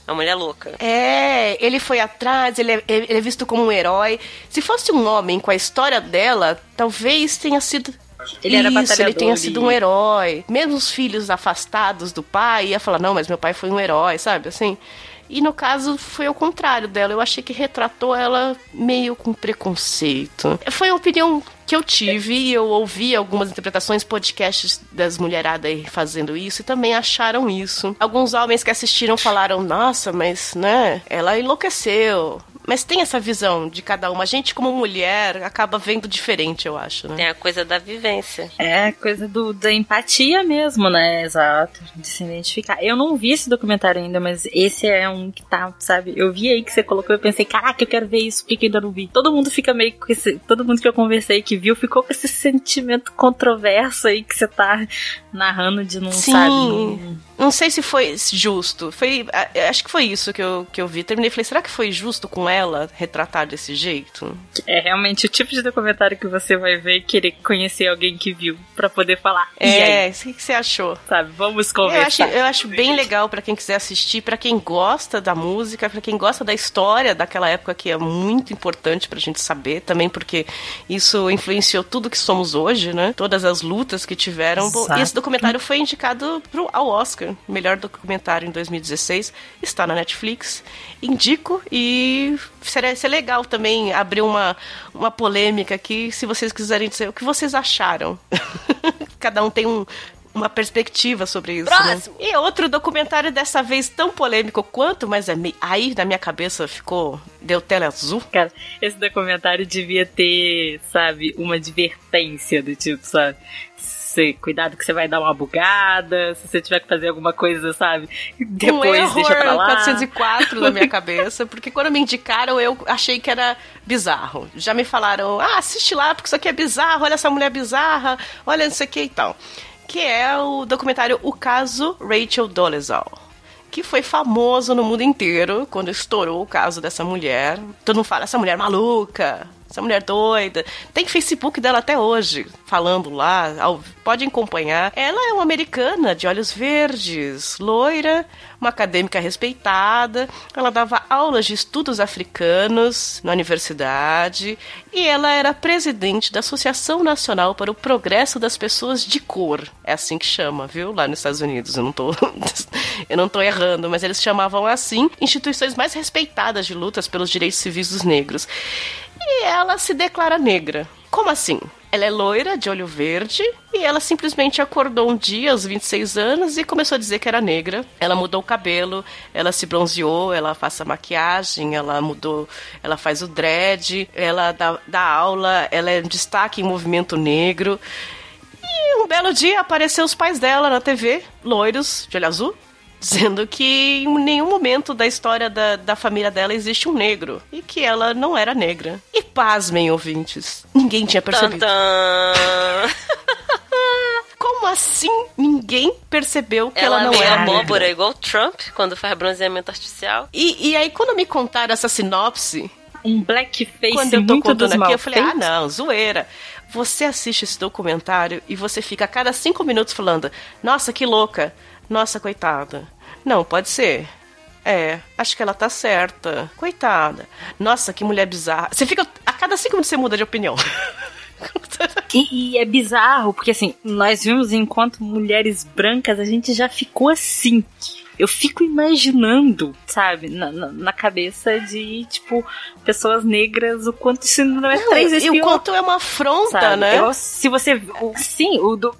A mulher louca. É, ele foi atrás, ele é, ele é visto como um herói. Se fosse um homem com a história dela, talvez tenha sido. Ele era Isso, ele batalhador tenha sido um herói. Mesmo os filhos afastados do pai ia falar, não, mas meu pai foi um herói, sabe? Assim. E no caso foi o contrário dela. Eu achei que retratou ela meio com preconceito. Foi a opinião que eu tive e eu ouvi algumas interpretações, podcasts das mulheradas fazendo isso e também acharam isso. Alguns homens que assistiram falaram: "Nossa, mas né, ela enlouqueceu". Mas tem essa visão de cada uma. A gente como mulher acaba vendo diferente, eu acho, né? Tem a coisa da vivência. É coisa do, da empatia mesmo, né? Exato. De se identificar. Eu não vi esse documentário ainda, mas esse é um que tá, sabe? Eu vi aí que você colocou e eu pensei, caraca, eu quero ver isso, por que ainda não vi? Todo mundo fica meio com esse. Todo mundo que eu conversei que viu ficou com esse sentimento controverso aí que você tá narrando de não Sim. sabe. não- Não sei se foi justo. Foi, a- acho que foi isso que eu, que eu vi. Terminei e falei, será que foi justo com ela retratar desse jeito? É realmente o tipo de documentário que você vai ver e querer conhecer alguém que viu pra poder falar. E É, o que que você achou? sabe? Vamos Eu conversar. acho, eu acho bem legal pra quem quiser assistir, pra quem gosta da música, pra quem gosta da história daquela época que é muito importante pra gente saber, também porque isso influenciou tudo que somos hoje, né? Todas as lutas que tiveram. Bom, esse documentário foi indicado pro, ao Oscar, melhor documentário em 2016, está na Netflix. Indico e seria, seria legal também abrir uma, uma polêmica aqui, se vocês quiserem dizer o que vocês acharam. Cada um tem um, uma perspectiva sobre isso. né? Próximo. E outro documentário dessa vez tão polêmico quanto, mas é me- aí na minha cabeça ficou. Deu tela azul. Cara, esse documentário devia ter, sabe, uma advertência do tipo, sabe? Você, cuidado que você vai dar uma bugada, se você tiver que fazer alguma coisa, sabe? um Depois error deixa pra lá. 404 na minha cabeça, porque quando me indicaram eu achei que era bizarro. Já me falaram, ah, assiste lá porque isso aqui é bizarro, olha essa mulher bizarra, olha não sei o que e tal. Que é o documentário O Caso Rachel Dolezal. Que foi famoso no mundo inteiro quando estourou o caso dessa mulher. Todo mundo fala, essa mulher maluca, essa mulher doida. Tem Facebook dela até hoje, falando lá, ao- pode acompanhar. Ela é uma americana de olhos verdes, loira, uma acadêmica respeitada. Ela dava aulas de estudos africanos na universidade e ela era presidente da Associação Nacional para o Progresso das Pessoas de Cor. É assim que chama, viu? Lá nos Estados Unidos. Eu não tô, eu não tô errando, mas eles chamavam assim instituições mais respeitadas de lutas pelos direitos civis dos negros. E ela se declara negra. Como assim? Ela é loira, de olho verde, e ela simplesmente acordou um dia, aos 26 anos, e começou a dizer que era negra. Ela mudou o cabelo, ela se bronzeou, ela faz a maquiagem, ela mudou, ela faz o dread, ela dá, dá aula, ela é um destaque em movimento negro. E um belo dia apareceu os pais dela na TV, loiros, de olho azul, dizendo que em nenhum momento da história da, da família dela existe um negro e que ela não era negra. E pasmem, ouvintes, ninguém tinha percebido. Tantã. Como assim ninguém percebeu que ela, Ela não era abóbora, negra? igual Trump, quando faz bronzeamento artificial. E, e aí, quando me contaram essa sinopse, Um blackface quando eu tô muito dos contando aqui, eu falei, ah, não, zoeira. Você assiste esse documentário e você fica a cada cinco minutos falando, nossa, que louca, nossa, coitada. Não, pode ser. É, acho que ela tá certa. Coitada. Nossa, que mulher bizarra. Você fica. A cada cinco minutos você muda de opinião. E, e é bizarro, porque assim, nós vimos enquanto mulheres brancas, a gente já ficou assim. Eu fico imaginando, sabe, na, na, na cabeça de, tipo, pessoas negras, o quanto isso não é três vezes e o pior, quanto é uma afronta, sabe? né? Eu- se você. o- sim, o do-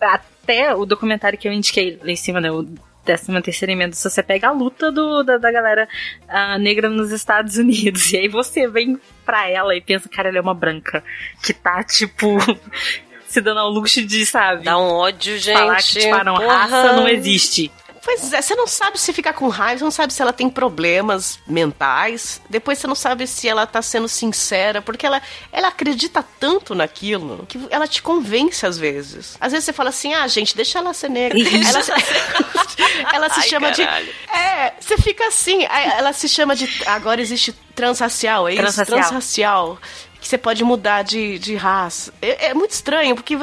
até o documentário que eu indiquei lá em cima, né? O 13 terceira emenda, se você pega a luta do, da, da galera ah, negra nos Estados Unidos, e aí você vem pra ela e pensa, cara, ela é uma branca que tá, tipo, se dando ao luxo de, sabe, Dá um ódio, gente. falar que, tipo, ah, não, raça não existe. Pois é, você não sabe se ficar com raiva, você não sabe se ela tem problemas mentais, depois você não sabe se ela tá sendo sincera, porque ela, ela acredita tanto naquilo que ela te convence às vezes. Às vezes você fala assim, ah, gente, deixa ela ser negra. ela se, ela se Ai, chama caralho. de. É, você fica assim, aí ela se chama de. Agora existe transracial, é isso? Transracial. Transracial. Que você pode mudar de, de raça. É, é muito estranho, porque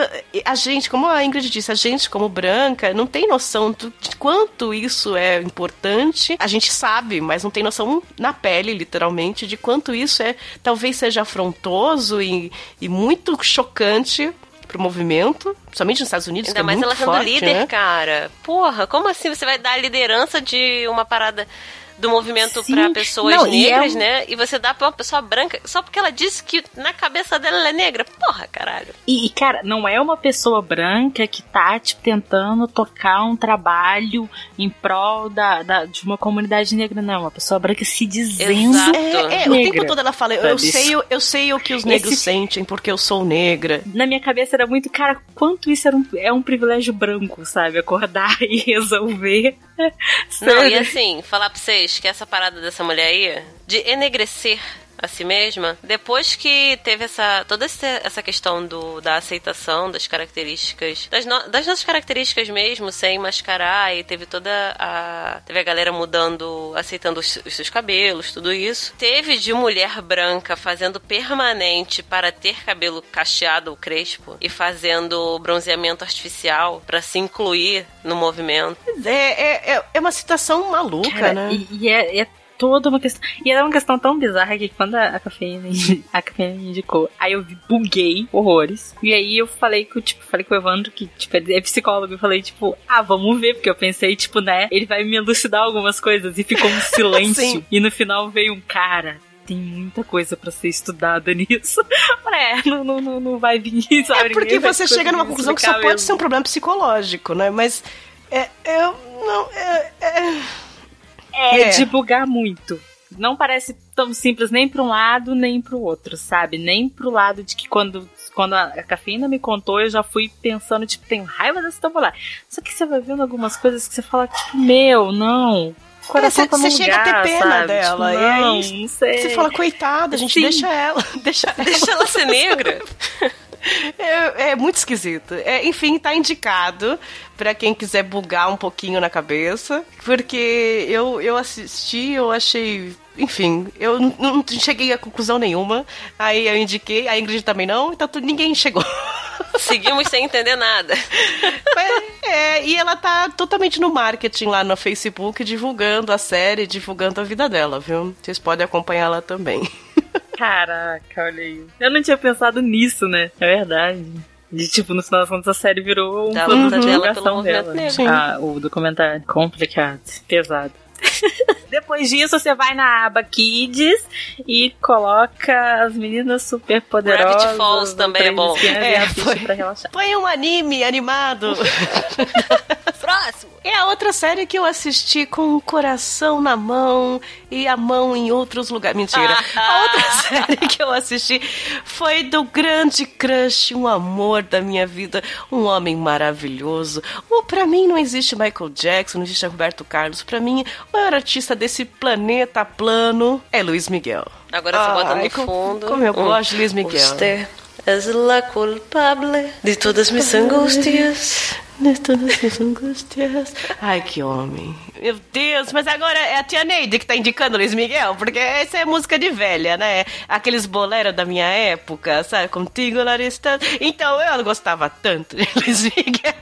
a gente, como a Ingrid disse, a gente, como branca, não tem noção do- de quanto isso é importante. A gente sabe, mas não tem noção na pele, literalmente, de quanto isso é. Talvez seja afrontoso e, e muito chocante pro movimento, principalmente nos Estados Unidos, Ainda que é mais muito ela sendo forte, líder, né? cara. Porra, como assim você vai dar a liderança de uma parada do movimento pra pessoas Não, e é negras, um- né? E você dá pra uma pessoa branca só porque ela disse que na cabeça dela ela é negra. Porra, caralho. E, e, cara, não é uma pessoa branca que tá, tipo, tentando tocar um trabalho em prol da, da- de uma comunidade negra, não. É uma pessoa branca se dizendo. Exato. É, é, o Negra. tempo todo ela fala, eu, eu Sabe? sei, o- eu sei o que os negros Esse- sentem porque eu sou negra. Na minha cabeça era muito, cara, quanto isso era um, é um privilégio branco, sabe? Acordar e resolver. Não, e assim, falar pra vocês que essa parada dessa mulher aí, de enegrecer a si mesma, depois que teve essa toda essa questão do, da aceitação das características, das, no, das nossas características mesmo, sem mascarar, e teve toda a. Teve a galera mudando, aceitando os, os seus cabelos, tudo isso. Teve de mulher branca fazendo permanente para ter cabelo cacheado ou crespo e fazendo bronzeamento artificial para se incluir no movimento. É, é, é uma situação maluca, Cara, né? E, e é, é toda uma questão. E era uma questão tão bizarra que quando a, a cafeína, a cafeína me indicou, aí eu buguei horrores. E aí eu falei com, tipo, falei com o Evandro, que, tipo, ele é psicólogo, eu falei, tipo, ah, vamos ver, porque eu pensei, tipo, né, ele vai me elucidar algumas coisas. E ficou um silêncio. E no final veio um cara. Tem muita coisa pra ser estudada nisso. É, não, não, não, não vai vir, sabe? É porque você chega numa conclusão que só pode mesmo. ser um problema psicológico, né? Mas é, eu não. É, é- É, É. de bugar muito. Não parece tão simples nem pra um lado nem pro outro, sabe? Nem pro lado de que quando, quando a, a cafeína me contou, eu já fui pensando, tipo, tenho raiva desse tabular. Só que você vai vendo algumas coisas que você fala, tipo, meu, não. O coração É, tá você chega a ter pena sabe? dela, Tipo, e aí não, não sei. Você fala, coitada, gente, Sim. deixa ela. Deixa ela. Deixa ela ser negra. É, é muito esquisito. É, enfim, tá indicado pra quem quiser bugar um pouquinho na cabeça. Porque eu, eu assisti, eu achei. Enfim, eu não cheguei a conclusão nenhuma. Aí eu indiquei, a Ingrid também não, então ninguém chegou. Seguimos sem entender nada. Mas, é, e ela tá totalmente no marketing lá no Facebook, divulgando a série, divulgando a vida dela, viu? Vocês podem acompanhar lá também. Caraca, olha aí. Eu não tinha pensado nisso, né? É verdade. De tipo, no final das contas, a série virou um Da produto de dela divulgação dela. Sim. Ah, o documentário. Complicado. Pesado. Depois disso, você vai na aba Kids e coloca as meninas super poderosas. Gravity Falls também é bom. É, foi. pra relaxar. Foi um anime animado. Próximo. É a outra série que eu assisti com o coração na mão e a mão em outros lugares. Mentira. A outra série que eu assisti foi do grande crush, um amor da minha vida, um homem maravilhoso. O pra mim não existe Michael Jackson, não existe Roberto Carlos. Pra mim, o maior artista desse planeta plano é Luiz Miguel. Agora você bota Ai, no como- fundo. Como eu um gosto de Luiz Miguel. Usted es la culpable de todas mis angustias. Todas as angústias. Ai, que homem. Meu Deus, mas agora é a tia Neide que tá indicando Luiz Miguel, porque essa é música de velha, né? Aqueles boleros da minha época, sabe? Contigo, Larissa. Então eu não gostava tanto de Luiz Miguel.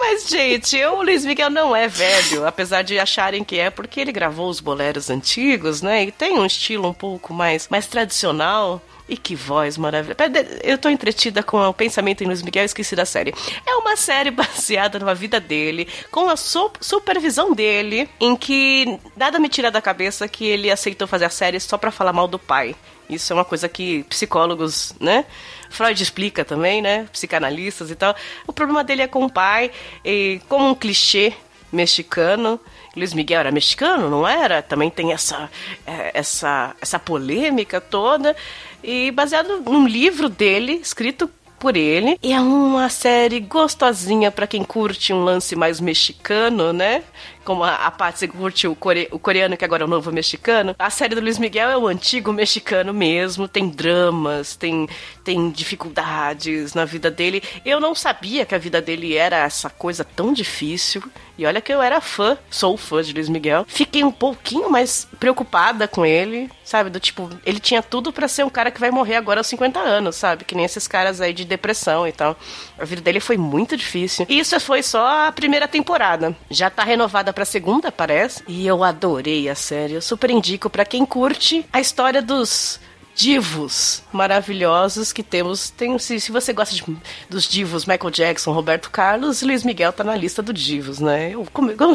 Mas, gente, o Luiz Miguel não é velho, apesar de acharem que é, porque ele gravou os boleros antigos, né? E tem um estilo um pouco mais, mais tradicional. E que voz maravilhosa. Eu tô entretida com o pensamento em Luiz Miguel, esqueci da série. É uma série baseada na vida dele, com a su- supervisão dele, em que nada me tira da cabeça que ele aceitou fazer a série só pra falar mal do pai. Isso é uma coisa que psicólogos, né? Freud explica também, né? Psicanalistas e tal. O problema dele é com o pai, e como um clichê mexicano. Luiz Miguel era mexicano, não era? Também tem essa, é, essa, essa polêmica toda. E baseado num livro dele, escrito por ele. E é uma série gostosinha pra quem curte um lance mais mexicano, né? Como a, a Patsy curte o, core- o coreano, que agora é o novo mexicano. A série do Luiz Miguel é o antigo mexicano mesmo. Tem dramas, tem, tem dificuldades na vida dele. Eu não sabia que a vida dele era essa coisa tão difícil. E olha que eu era fã, sou fã de Luiz Miguel. Fiquei um pouquinho mais preocupada com ele, sabe? Do tipo, ele tinha tudo pra ser um cara que vai morrer agora aos 50 anos, sabe? Que nem esses caras aí de depressão e tal. A vida dele foi muito difícil. E isso foi só a primeira temporada. Já tá renovada pra segunda, parece. E eu adorei a série. Eu super indico pra quem curte a história dos divos maravilhosos que temos. Tem, se, se você gosta de- dos divos Michael Jackson, Roberto Carlos, Luiz Miguel tá na lista do divos, né? Eu, como, como-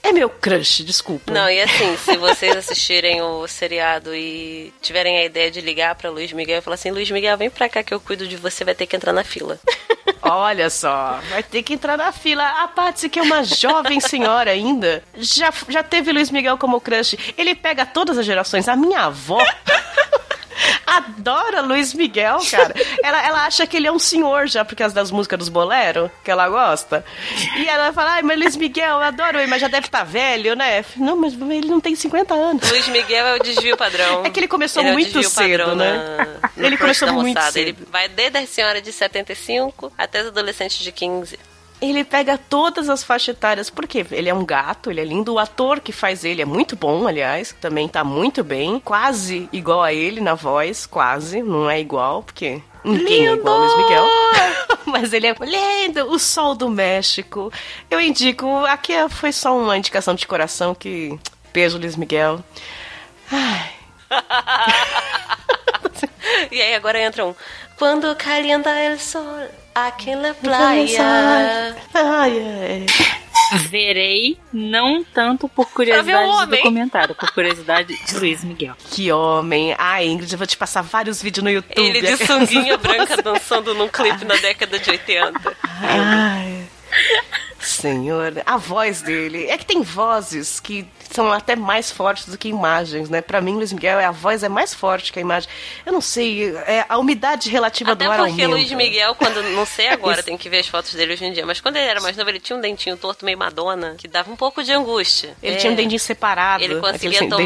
é meu crush, desculpa. Não, e assim, se vocês assistirem o seriado e tiverem a ideia de ligar pra Luiz Miguel e falar assim, Luiz Miguel, vem pra cá que eu cuido de você, vai ter que entrar na fila. Olha só, vai ter que entrar na fila. A Patsy, que é uma jovem senhora ainda, já, já teve Luiz Miguel como crush. Ele pega todas as gerações. A minha avó. A adora Luiz Miguel, cara. Ela, ela acha que ele é um senhor já por causa das músicas dos bolero, que ela gosta. E ela fala, ai, mas Luiz Miguel, eu adoro ele, mas já deve estar velho, né? Não, mas ele não tem 50 anos. Luiz Miguel é o desvio padrão. É que ele começou Ele é muito desvio cedo, né? na- Ele começou muito cedo. Ele vai desde as senhoras de 75 até os adolescentes de 15. Ele pega todas as faixas etárias, porque ele é um gato, ele é lindo. O ator que faz ele é muito bom, aliás, também tá muito bem. Quase igual a ele na voz, quase. Não é igual, porque ninguém é igual ao Luiz Miguel. Mas ele é lindo, o sol do México. Eu indico, aqui é- foi só uma indicação de coração que. Beijo, Luiz Miguel. Ai, E aí agora entra um. Quando calienta el sol, aqui na playa. Ai, ai. Verei, não tanto por curiosidade o do comentário, por curiosidade de Luiz Miguel. Que homem. Ai, Ingrid, eu vou te passar vários vídeos no YouTube. Ele de sunguinha branca dançando num clipe na década de 80. Ai. Senhor, a voz dele. É que tem vozes que são até mais fortes do que imagens, né? Pra mim, Luiz Miguel, a voz é mais forte que a imagem. Eu não sei, é, a umidade relativa Até do ar porque aumenta. Luiz Miguel, quando. Não sei agora, tem que ver as fotos dele hoje em dia. Mas quando ele era mais novo, ele tinha um dentinho torto meio Madonna, que dava um pouco de angústia. Ele É. tinha um dentinho separado. Ele conseguia tomar,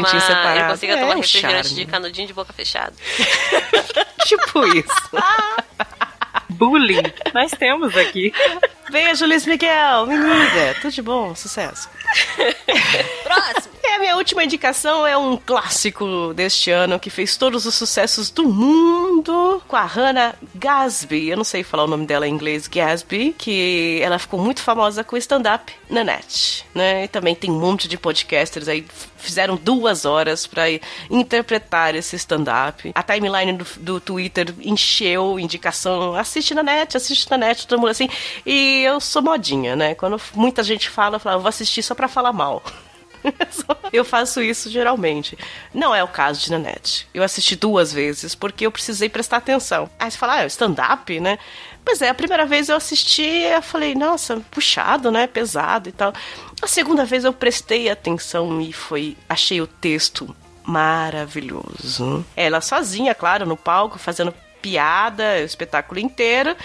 ele conseguia É, tomar um refrigerante charme. de canudinho de boca fechada. Tipo isso. Bullying. Nós temos aqui. Beijo, Luiz Miguel. Me liga. Tudo de bom. Sucesso. Próximo! É, a minha última indicação é um clássico deste ano que fez todos os sucessos do mundo com a Hannah Gadsby. Eu não sei falar o nome dela em inglês, Gadsby, que ela ficou muito famosa com stand-up na net, né? E também tem um monte de podcasters aí fizeram duas horas pra interpretar esse stand-up. A timeline do, do Twitter encheu indicação, assiste na net, assiste na net, todo mundo assim. E eu sou modinha, né? Quando muita gente fala, eu falo, "Eu vou assistir só pra falar mal. Eu faço isso geralmente. Não é o caso de Nanette. Eu assisti duas vezes porque eu precisei prestar atenção. Aí você fala, ah, é stand-up, né? Pois é, a primeira vez eu assisti eu falei, nossa, puxado, né? Pesado e tal. A segunda vez eu prestei atenção e foi. Achei o texto maravilhoso. Ela sozinha, claro, no palco, fazendo piada, o espetáculo inteiro.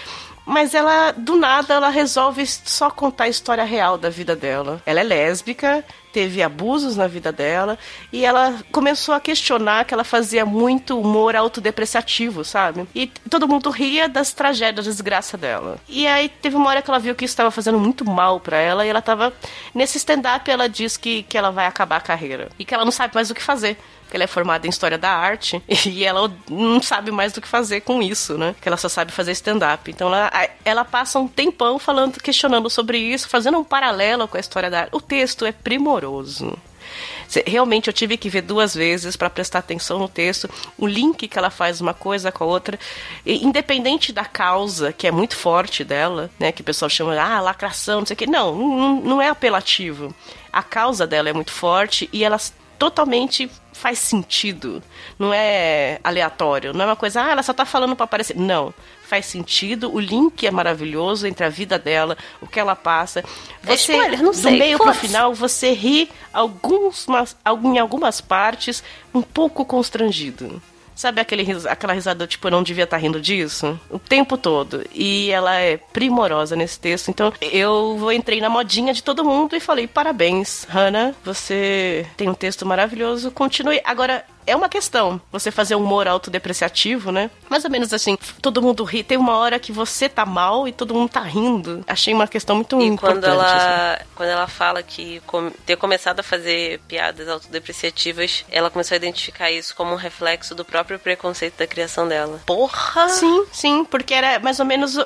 Mas ela, do nada, ela resolve só contar a história real da vida dela. Ela é lésbica, teve abusos na vida dela, e ela começou a questionar que ela fazia muito humor autodepreciativo, sabe? E todo mundo ria das tragédias, da desgraça dela. E aí teve uma hora que ela viu que isso estava fazendo muito mal pra ela, e ela tava. Nesse stand-up, ela diz que, que ela vai acabar a carreira. E que ela não sabe mais o que fazer que ela é formada em História da Arte e ela não sabe mais do que fazer com isso, né? Que ela só sabe fazer stand-up. Então ela, ela passa um tempão falando, questionando sobre isso, fazendo um paralelo com a História da Arte. O texto é primoroso. Realmente eu tive que ver duas vezes para prestar atenção no texto, o link que ela faz uma coisa com a outra, E, independente da causa, que é muito forte dela, né, que o pessoal chama, ah, lacração, não sei o quê. Não, não, não é apelativo. A causa dela é muito forte e ela totalmente faz sentido. Não é aleatório. Não é uma coisa, ah, ela só tá falando para aparecer. Não. Faz sentido, o link é maravilhoso entre a vida dela, o que ela passa. Você, spoiler, não do sei, meio pro foda-se. final, você ri alguns, mas- em algumas partes um pouco constrangido. Sabe aquele, aquela risada, tipo, eu não devia estar rindo disso? O tempo todo. E ela é primorosa nesse texto. Então, eu entrei na modinha de todo mundo e falei, parabéns, Hannah, você tem um texto maravilhoso, continue. Agora, é uma questão, você fazer um humor autodepreciativo, né? Mais ou menos assim, todo mundo ri. Tem uma hora que você tá mal e todo mundo tá rindo. Achei uma questão muito E importante. quando assim. ela, quando ela fala que ter começado a fazer piadas autodepreciativas, ela começou a identificar isso como um reflexo do próprio preconceito da criação dela. Porra! Sim, sim, porque era mais ou menos.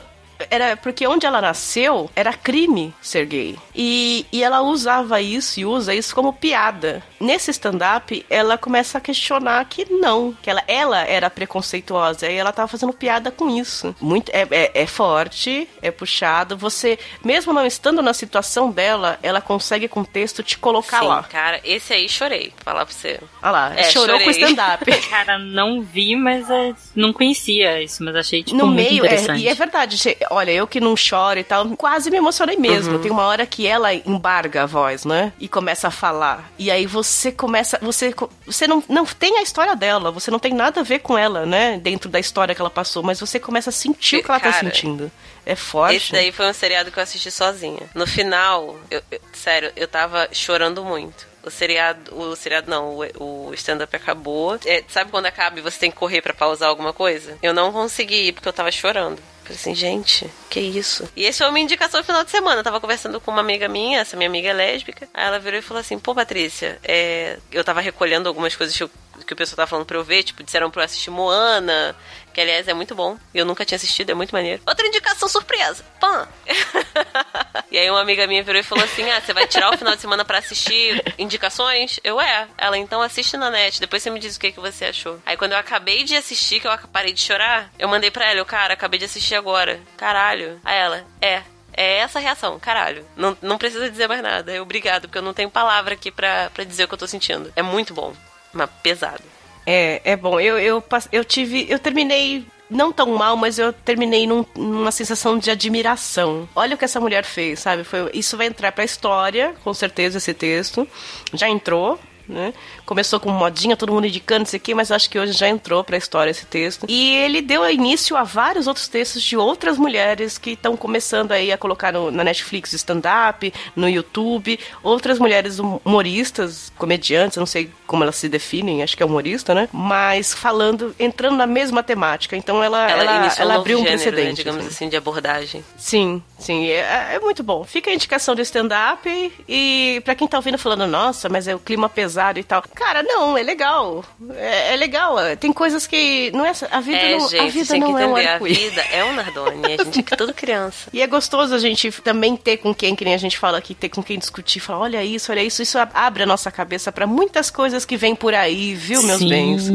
Era porque onde ela nasceu era crime ser gay. E, e ela usava isso e usa isso como piada. Nesse stand-up, ela começa a questionar que não, que ela, ela era preconceituosa e ela tava fazendo piada com isso. Muito, é, é, é forte, é puxado. Você, mesmo não estando na situação dela, ela consegue com o texto te colocar Sim, lá. cara, esse aí chorei, vou falar pra você. Olha lá, É, chorou chorei. com stand-up. Cara, não vi, mas é, não conhecia isso, mas achei tipo no muito meio, é, interessante. e é verdade, olha, eu que não choro e tal, quase me emocionei mesmo. Tem uma hora que ela embarga a voz, né? E começa a falar. E aí você começa. Você, você não, não tem a história dela, você não tem nada a ver com ela, né? Dentro da história que ela passou, mas você começa a sentir o que ela tá Cara, sentindo. É forte. Esse daí foi um seriado que eu assisti sozinha. No final, eu- eu- sério, eu tava chorando muito. O seriado, o seriado não, o, o stand-up acabou. É, sabe quando acaba e você tem que correr pra pausar alguma coisa? Eu não consegui ir porque eu tava chorando. Falei assim, gente, que isso? E esse foi uma indicação no final de semana. Eu tava conversando com uma amiga minha, essa minha amiga é lésbica. Aí ela virou e falou assim: pô, Patrícia, é... eu tava recolhendo algumas coisas que, eu- que o pessoal tava falando pra eu ver. Tipo, disseram pra eu assistir Moana, que aliás é muito bom. E eu nunca tinha assistido, é muito maneiro. Outra indicação surpresa: Pan! e aí uma amiga minha virou e falou assim: ah, você vai tirar o final de semana pra assistir indicações? Eu é. Ela então assiste na net, depois você me diz o que, que você achou. Aí quando eu acabei de assistir, que eu parei de chorar, eu mandei pra ela, eu, cara, acabei de assistir agora. Caralho. Aí ela, é. É essa a reação, caralho. Não, não precisa dizer mais nada. Eu, obrigado, porque eu não tenho palavra aqui pra, pra dizer o que eu tô sentindo. É muito bom, mas pesado. É, é bom. Eu, eu, eu tive. Eu terminei. Não tão mal, mas eu terminei num- numa sensação de admiração. Olha o que essa mulher fez, sabe? Foi, isso vai entrar pra história, com certeza, esse texto. Já entrou, né? Começou com modinha, todo mundo indicando isso aqui, mas acho que hoje já entrou pra história esse texto. E ele deu início a vários outros textos de outras mulheres que estão começando aí a colocar no- na Netflix stand-up, no YouTube. Outras mulheres humoristas, comediantes, eu não sei como elas se definem, acho que é humorista, né? Mas falando, entrando na mesma temática. Então ela, Ela, ela, ela um novo abriu um gênero, né, precedente. digamos assim. assim, de abordagem. Sim, sim, é, é muito bom. Fica a indicação do stand-up e pra quem tá ouvindo falando, nossa, mas é o clima pesado e tal. Cara, não, é legal. É, é legal. Tem coisas que. Não é, a vida É, não, a gente, vida tem que não é um entender. a vida é um Nardone. A gente é que tudo criança. E é gostoso a gente também ter com quem, que nem a gente fala aqui, ter com quem discutir, falar, olha isso, olha isso, isso abre a nossa cabeça pra muitas coisas que vêm por aí, viu, meus Sim. bens?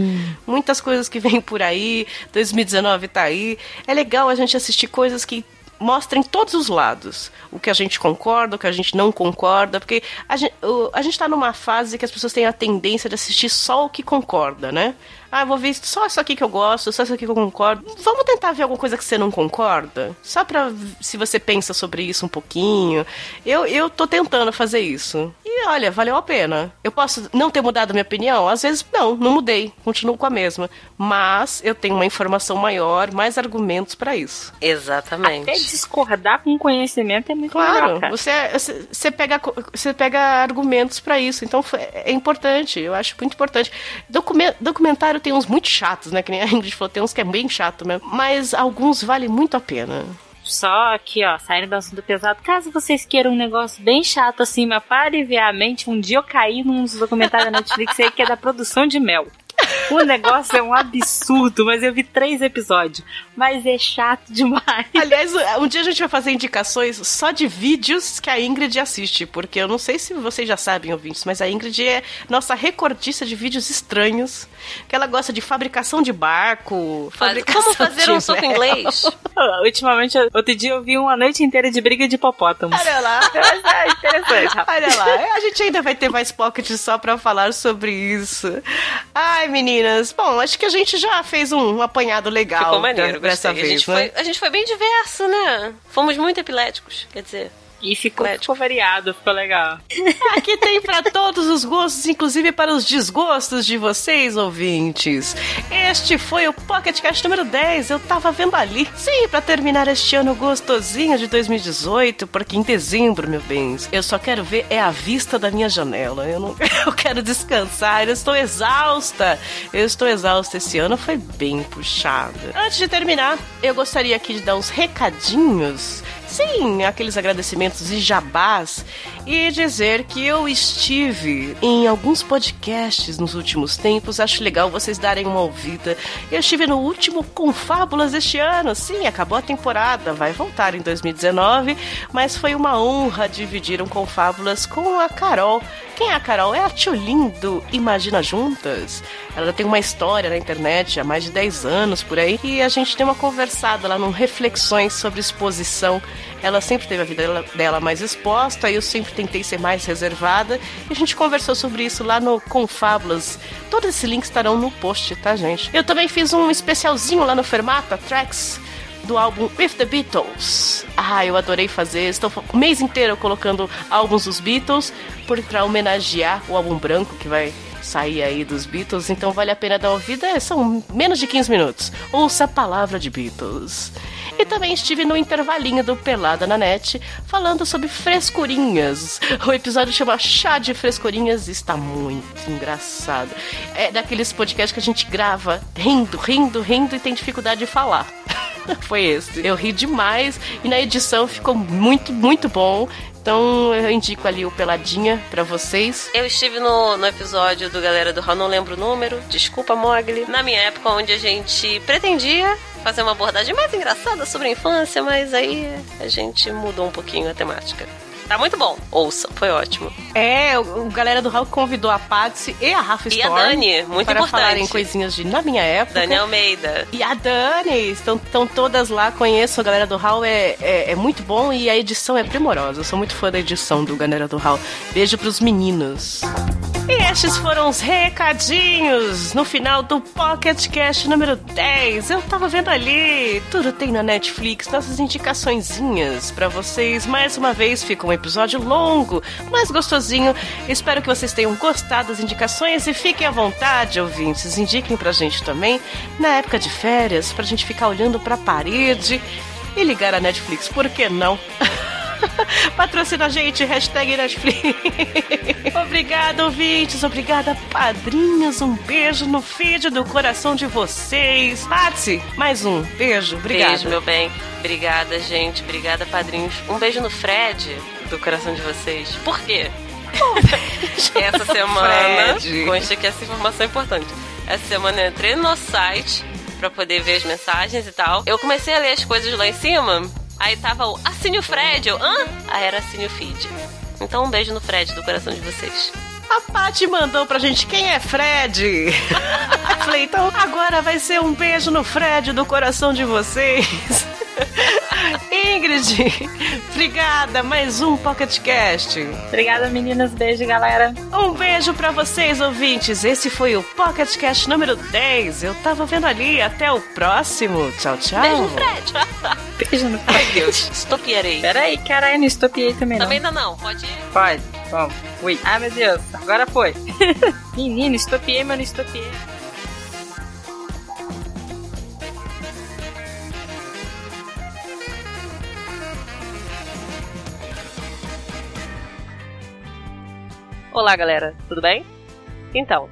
Muitas coisas que vêm por aí, 2019 tá aí. É legal a gente assistir coisas que mostrem todos os lados. O que a gente concorda, o que a gente não concorda, porque a gente, o- a gente tá numa fase que as pessoas têm a tendência de assistir só o que concorda, né? Ah, vou ver só isso aqui que eu gosto, só isso aqui que eu concordo. Vamos tentar ver alguma coisa que você não concorda? Só pra se você pensa sobre isso um pouquinho. Eu, eu tô tentando fazer isso. E olha, valeu a pena. Eu posso não ter mudado minha opinião? Às vezes, não, não mudei. Continuo com a mesma. Mas eu tenho uma informação maior, mais argumentos pra isso. Exatamente. Até discordar com conhecimento é muito Claro, legal, cara. você, você, você pega, você pega argumentos pra isso, então é importante, eu acho muito importante. Documen- documentário tem uns muito chatos, né? Que nem a Ingrid falou, tem uns que é bem chato mesmo, mas alguns valem muito a pena. Só aqui, ó, saindo do assunto pesado. Caso vocês queiram um negócio bem chato assim, mas para aliviar a mente, um dia eu caí num documentário da Netflix aí que é da produção de mel. O negócio é um absurdo, mas eu vi três episódios. Mas é chato demais. Aliás, um dia a gente vai fazer indicações só de vídeos que a Ingrid assiste, porque eu não sei se vocês já sabem, ouvintes, mas a Ingrid é nossa recordista de vídeos estranhos, que ela gosta de fabricação de barco, Faz- Como fazer um soco inglês? Ultimamente, outro dia eu vi uma noite inteira de briga de hipopótamos. Olha lá. Mas é interessante, rapaz. Olha lá, a gente ainda vai ter mais pocket só pra falar sobre isso. Ai, meninas. Bom, acho que a gente já fez um, apanhado legal Ficou maneiro, pra- dessa gostei. a, vez, gente né? foi, a gente foi bem diverso, né? Fomos muito epiléticos, quer dizer. E ficou, ficou variado, ficou legal. Aqui tem pra todos os gostos, inclusive para os desgostos de vocês, ouvintes. Este foi o Pocket Cast número 10. Eu tava vendo ali. Sim, pra terminar este ano gostosinho de 2018, porque em dezembro, meu bens, eu só quero ver é a vista da minha janela. Eu não eu quero descansar, eu estou exausta. Eu estou exausta esse ano, foi bem puxado. Antes de terminar, eu gostaria aqui de dar uns recadinhos Sim, aqueles agradecimentos e jabás e dizer que eu estive em alguns podcasts nos últimos tempos. Acho legal vocês darem uma ouvida. Eu estive no último Confábulas deste ano. Sim, acabou a temporada, vai voltar em 2019, mas foi uma honra dividir um Confábulas com a Carol. Quem é a Carol? É a Tchulin do Imagina Juntas. Ela tem uma história na internet há mais de 10 anos por aí e a gente deu uma conversada lá num Reflexões sobre Exposição. Ela sempre teve a vida dela, mais exposta, eu sempre tentei ser mais reservada e a gente conversou sobre isso lá no Confábulas. Todos esses links estarão no post, tá, gente? Eu também fiz um especialzinho lá no Fermata Tracks do álbum With the Beatles. Ah, eu adorei fazer. Estou o mês inteiro colocando álbuns dos Beatles para homenagear o álbum branco que vai sair aí dos Beatles, então vale a pena dar ouvida. São menos de 15 minutos. Ouça a palavra de Beatles. E também estive no intervalinho do Pelada na Net falando sobre frescurinhas. O episódio chama Chá de Frescurinhas e está muito engraçado. É daqueles podcasts que a gente grava rindo, rindo, rindo e tem dificuldade de falar. Foi esse. Eu ri demais e na edição ficou muito, muito bom. Então eu indico ali o Peladinha para vocês. Eu estive no, no episódio do Galera do Hall, não lembro o número, desculpa, Mogli. Na minha época, onde a gente pretendia fazer uma abordagem mais engraçada sobre a infância, mas aí a gente mudou um pouquinho a temática. Tá muito bom. Ouça, foi ótimo. É, o, o galera do Hulk convidou a Patsy e a Rafa E a Storm Dani, muito para importante. falarem coisinhas de na minha época. Dani Almeida. E a Dani, estão, estão todas lá, conheço a galera do Hall, é, é, é muito bom e a edição é primorosa. Eu sou muito fã da edição do Galera do Hall. Beijo pros meninos. E estes foram os recadinhos no final do Pocket Cast número 10. Eu tava vendo ali, tudo tem na Netflix, nossas indicaçõezinhas pra vocês. Mais uma vez, fica um episódio longo, mas gostosinho. Espero que vocês tenham gostado das indicações e fiquem à vontade, ouvintes. Indiquem pra gente também, na época de férias, pra gente ficar olhando pra parede e ligar a Netflix, por que não? Patrocina a gente, hashtag Netflix. Obrigada, ouvintes. Obrigada, padrinhos. Um beijo no feed do coração de vocês. Patsy, mais um. Beijo. Obrigada. Beijo, meu bem. Obrigada, gente. Obrigada, padrinhos. Um beijo no Fred, do coração de vocês. Por quê? essa semana, Fred. consta que essa informação é importante. Essa semana eu entrei no nosso site pra poder ver as mensagens e tal. Eu comecei a ler as coisas lá em cima, aí tava o Assine o Fred. Eu, hã? Aí era Assine o Feed. Então um beijo no Fred, do coração de vocês. A Paty mandou pra gente quem é Fred. Falei, então agora vai ser um beijo no Fred do coração de vocês. Ingrid, obrigada. Mais um Pocket Cast. Obrigada, meninas. Beijo, galera. Um beijo pra vocês, ouvintes. Esse foi o Pocket Cast número 10. Eu tava vendo ali. Até o próximo. Tchau, tchau. Beijo no Fred. Beijo no Ai, Deus. Estopierei. Peraí, caralho, não estopiei também, Também não. ainda não. Pode ir. Pode, vamos. Ui. Ai, meu Deus, agora foi. Menino, estopiei, mas não estopiei. Olá, galera, tudo bem? Então,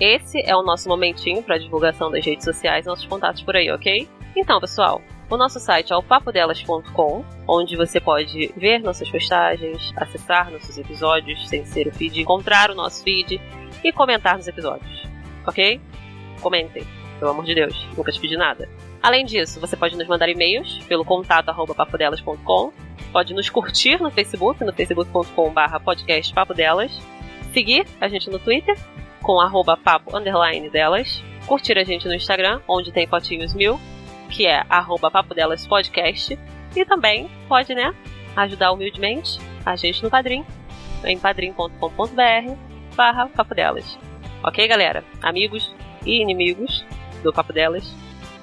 esse é o nosso momentinho para divulgação das redes sociais e nossos contatos por aí, ok? Então, pessoal, o nosso site é o papodelas.com, onde você pode ver nossas postagens, acessar nossos episódios sem ser o feed, encontrar o nosso feed e comentar nos episódios, ok? Comentem, pelo amor de Deus, nunca te pedi nada. Além disso, você pode nos mandar e-mails pelo contato arroba papodelas.com, pode nos curtir no Facebook, no facebook.com.br podcast Papo seguir a gente no Twitter, com arroba papo underline delas, curtir a gente no Instagram, onde tem fotinhos mil, que é arroba papo delas podcast, e também pode, né, ajudar humildemente a gente no Padrim, em padrim.com.br barra papo delas. Ok, galera? Amigos e inimigos do Papo Delas,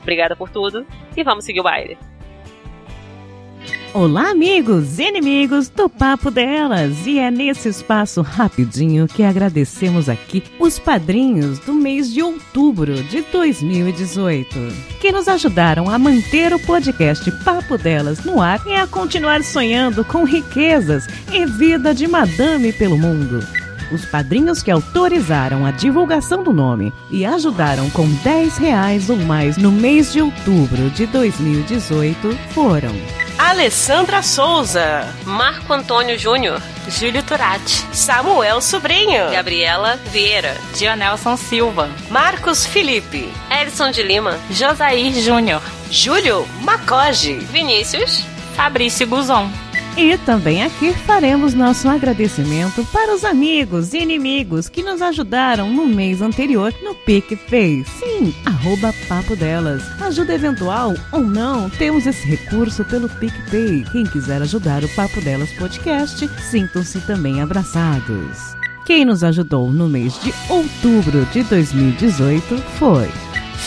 obrigada por tudo e vamos seguir o baile. Olá, amigos e inimigos do Papo Delas! E é nesse espaço rapidinho que agradecemos aqui os padrinhos do mês de outubro de 2018, que nos ajudaram a manter o podcast Papo Delas no ar e a continuar sonhando com riquezas e vida de madame pelo mundo. Os padrinhos que autorizaram a divulgação do nome e ajudaram com 10 reais ou mais no mês de outubro de 2018 foram Alessandra Souza, Marco Antônio Júnior, Júlio Turati, Samuel Sobrinho, Gabriela Vieira, Dionelson Silva, Marcos Felipe, Elson de Lima, Josair Júnior, Júlio Macoge, Vinícius, Fabrício Guzon. E também aqui faremos nosso agradecimento para os amigos e inimigos que nos ajudaram no mês anterior no PicPay. Sim, arroba Papo Delas. Ajuda eventual ou não, temos esse recurso pelo PicPay. Quem quiser ajudar o Papo Delas Podcast, sintam-se também abraçados. Quem nos ajudou no mês de outubro de 2018 foi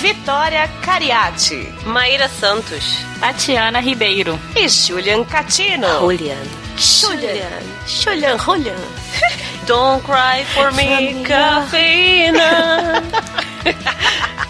Vitória Cariati. Maíra Santos. Tatiana Ribeiro. E Julian Catino. Julian. Julian. Julian, Julian. Don't cry for me, cafeína.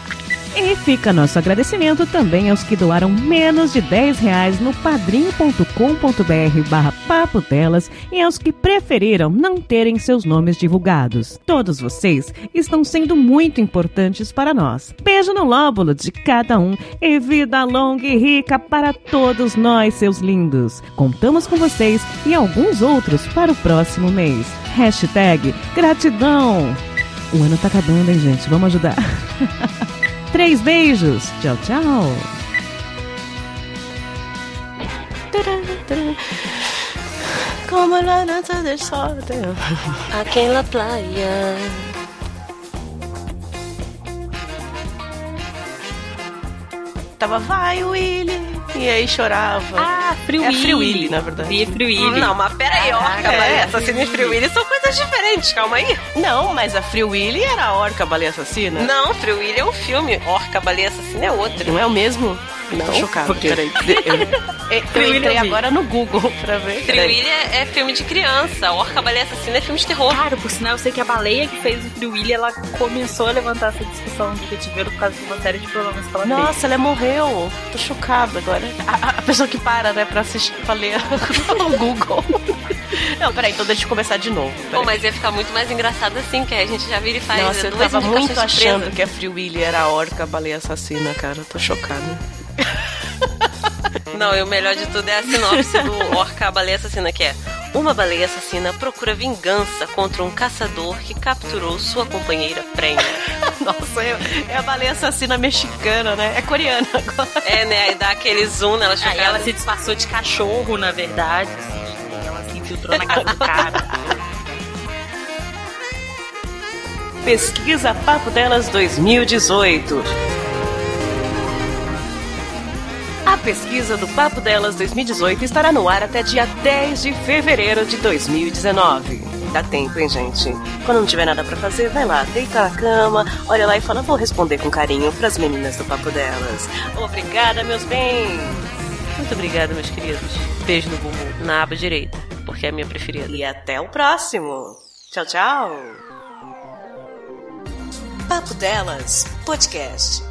E fica nosso agradecimento também aos que doaram menos de 10 reais no padrim.com.br barra papo delas e aos que preferiram não terem seus nomes divulgados. Todos vocês estão sendo muito importantes para nós. Beijo no lóbulo de cada um e vida longa e rica para todos nós, seus lindos. Contamos com vocês e alguns outros para o próximo mês. Hashtag gratidão. O ano tá acabando, hein, gente? Vamos ajudar. Três beijos. Tchau, tchau. Como la danza del sol. Aqui en la playa. Tava, vai, Willy. E aí chorava. Ah, Free É Willy. Free Willy, na verdade. Vi Free Willy. Não, mas peraí, Orca, Caraca, Baleia é. Assassina e Free Willy são coisas diferentes, calma aí. Não, mas a Free Willy era a orca baleia assassina. Não, Free Willy é um filme, Orca, Baleia Assassina é outro. Não é o mesmo? Não, Tô chocado. por quê? Peraí. Eu, eu, Free eu entrei eu agora no Google pra ver. Free é, é filme de criança, Orca, Baleia Assassina é filme de terror. Cara, por sinal, eu sei que a baleia que fez o Free ela começou a levantar essa discussão de cativeiro por causa de uma série de problemas que ela fez. Nossa, ela morreu. Tô chocada agora. A, a pessoa que para, né, pra assistir, pra ler o Google. Não, peraí, então deixa eu começar de novo. Pô, peraí. mas ia ficar muito mais engraçado assim, que a gente já vira e faz Nossa, eu duas tava indicações muito achando que a Free Willy era a orca baleia assassina, cara. Tô chocada. Não, e o melhor de tudo é a sinopse do Orca, a Baleia Assassina, que é Uma baleia assassina procura vingança contra um caçador que capturou sua companheira prenha. Nossa, é, é a baleia assassina mexicana, né? É coreana agora. É, né? Aí dá aquele zoom nela Aí chocada. ela se disfarçou de cachorro, na verdade. assim, ela se infiltrou na casa do cara. Pesquisa Papo Delas 2018. A pesquisa do Papo Delas 2018 estará no ar até dia 10 de fevereiro de 2019. Dá tempo, hein, gente? Quando não tiver nada pra fazer, vai lá, deita na cama, olha lá e fala: vou responder com carinho pras meninas do Papo Delas. Obrigada, meus bens! Muito obrigada, meus queridos. Beijo no bumbum, na aba direita, porque é a minha preferida. E até o próximo. Tchau, tchau. Papo Delas Podcast.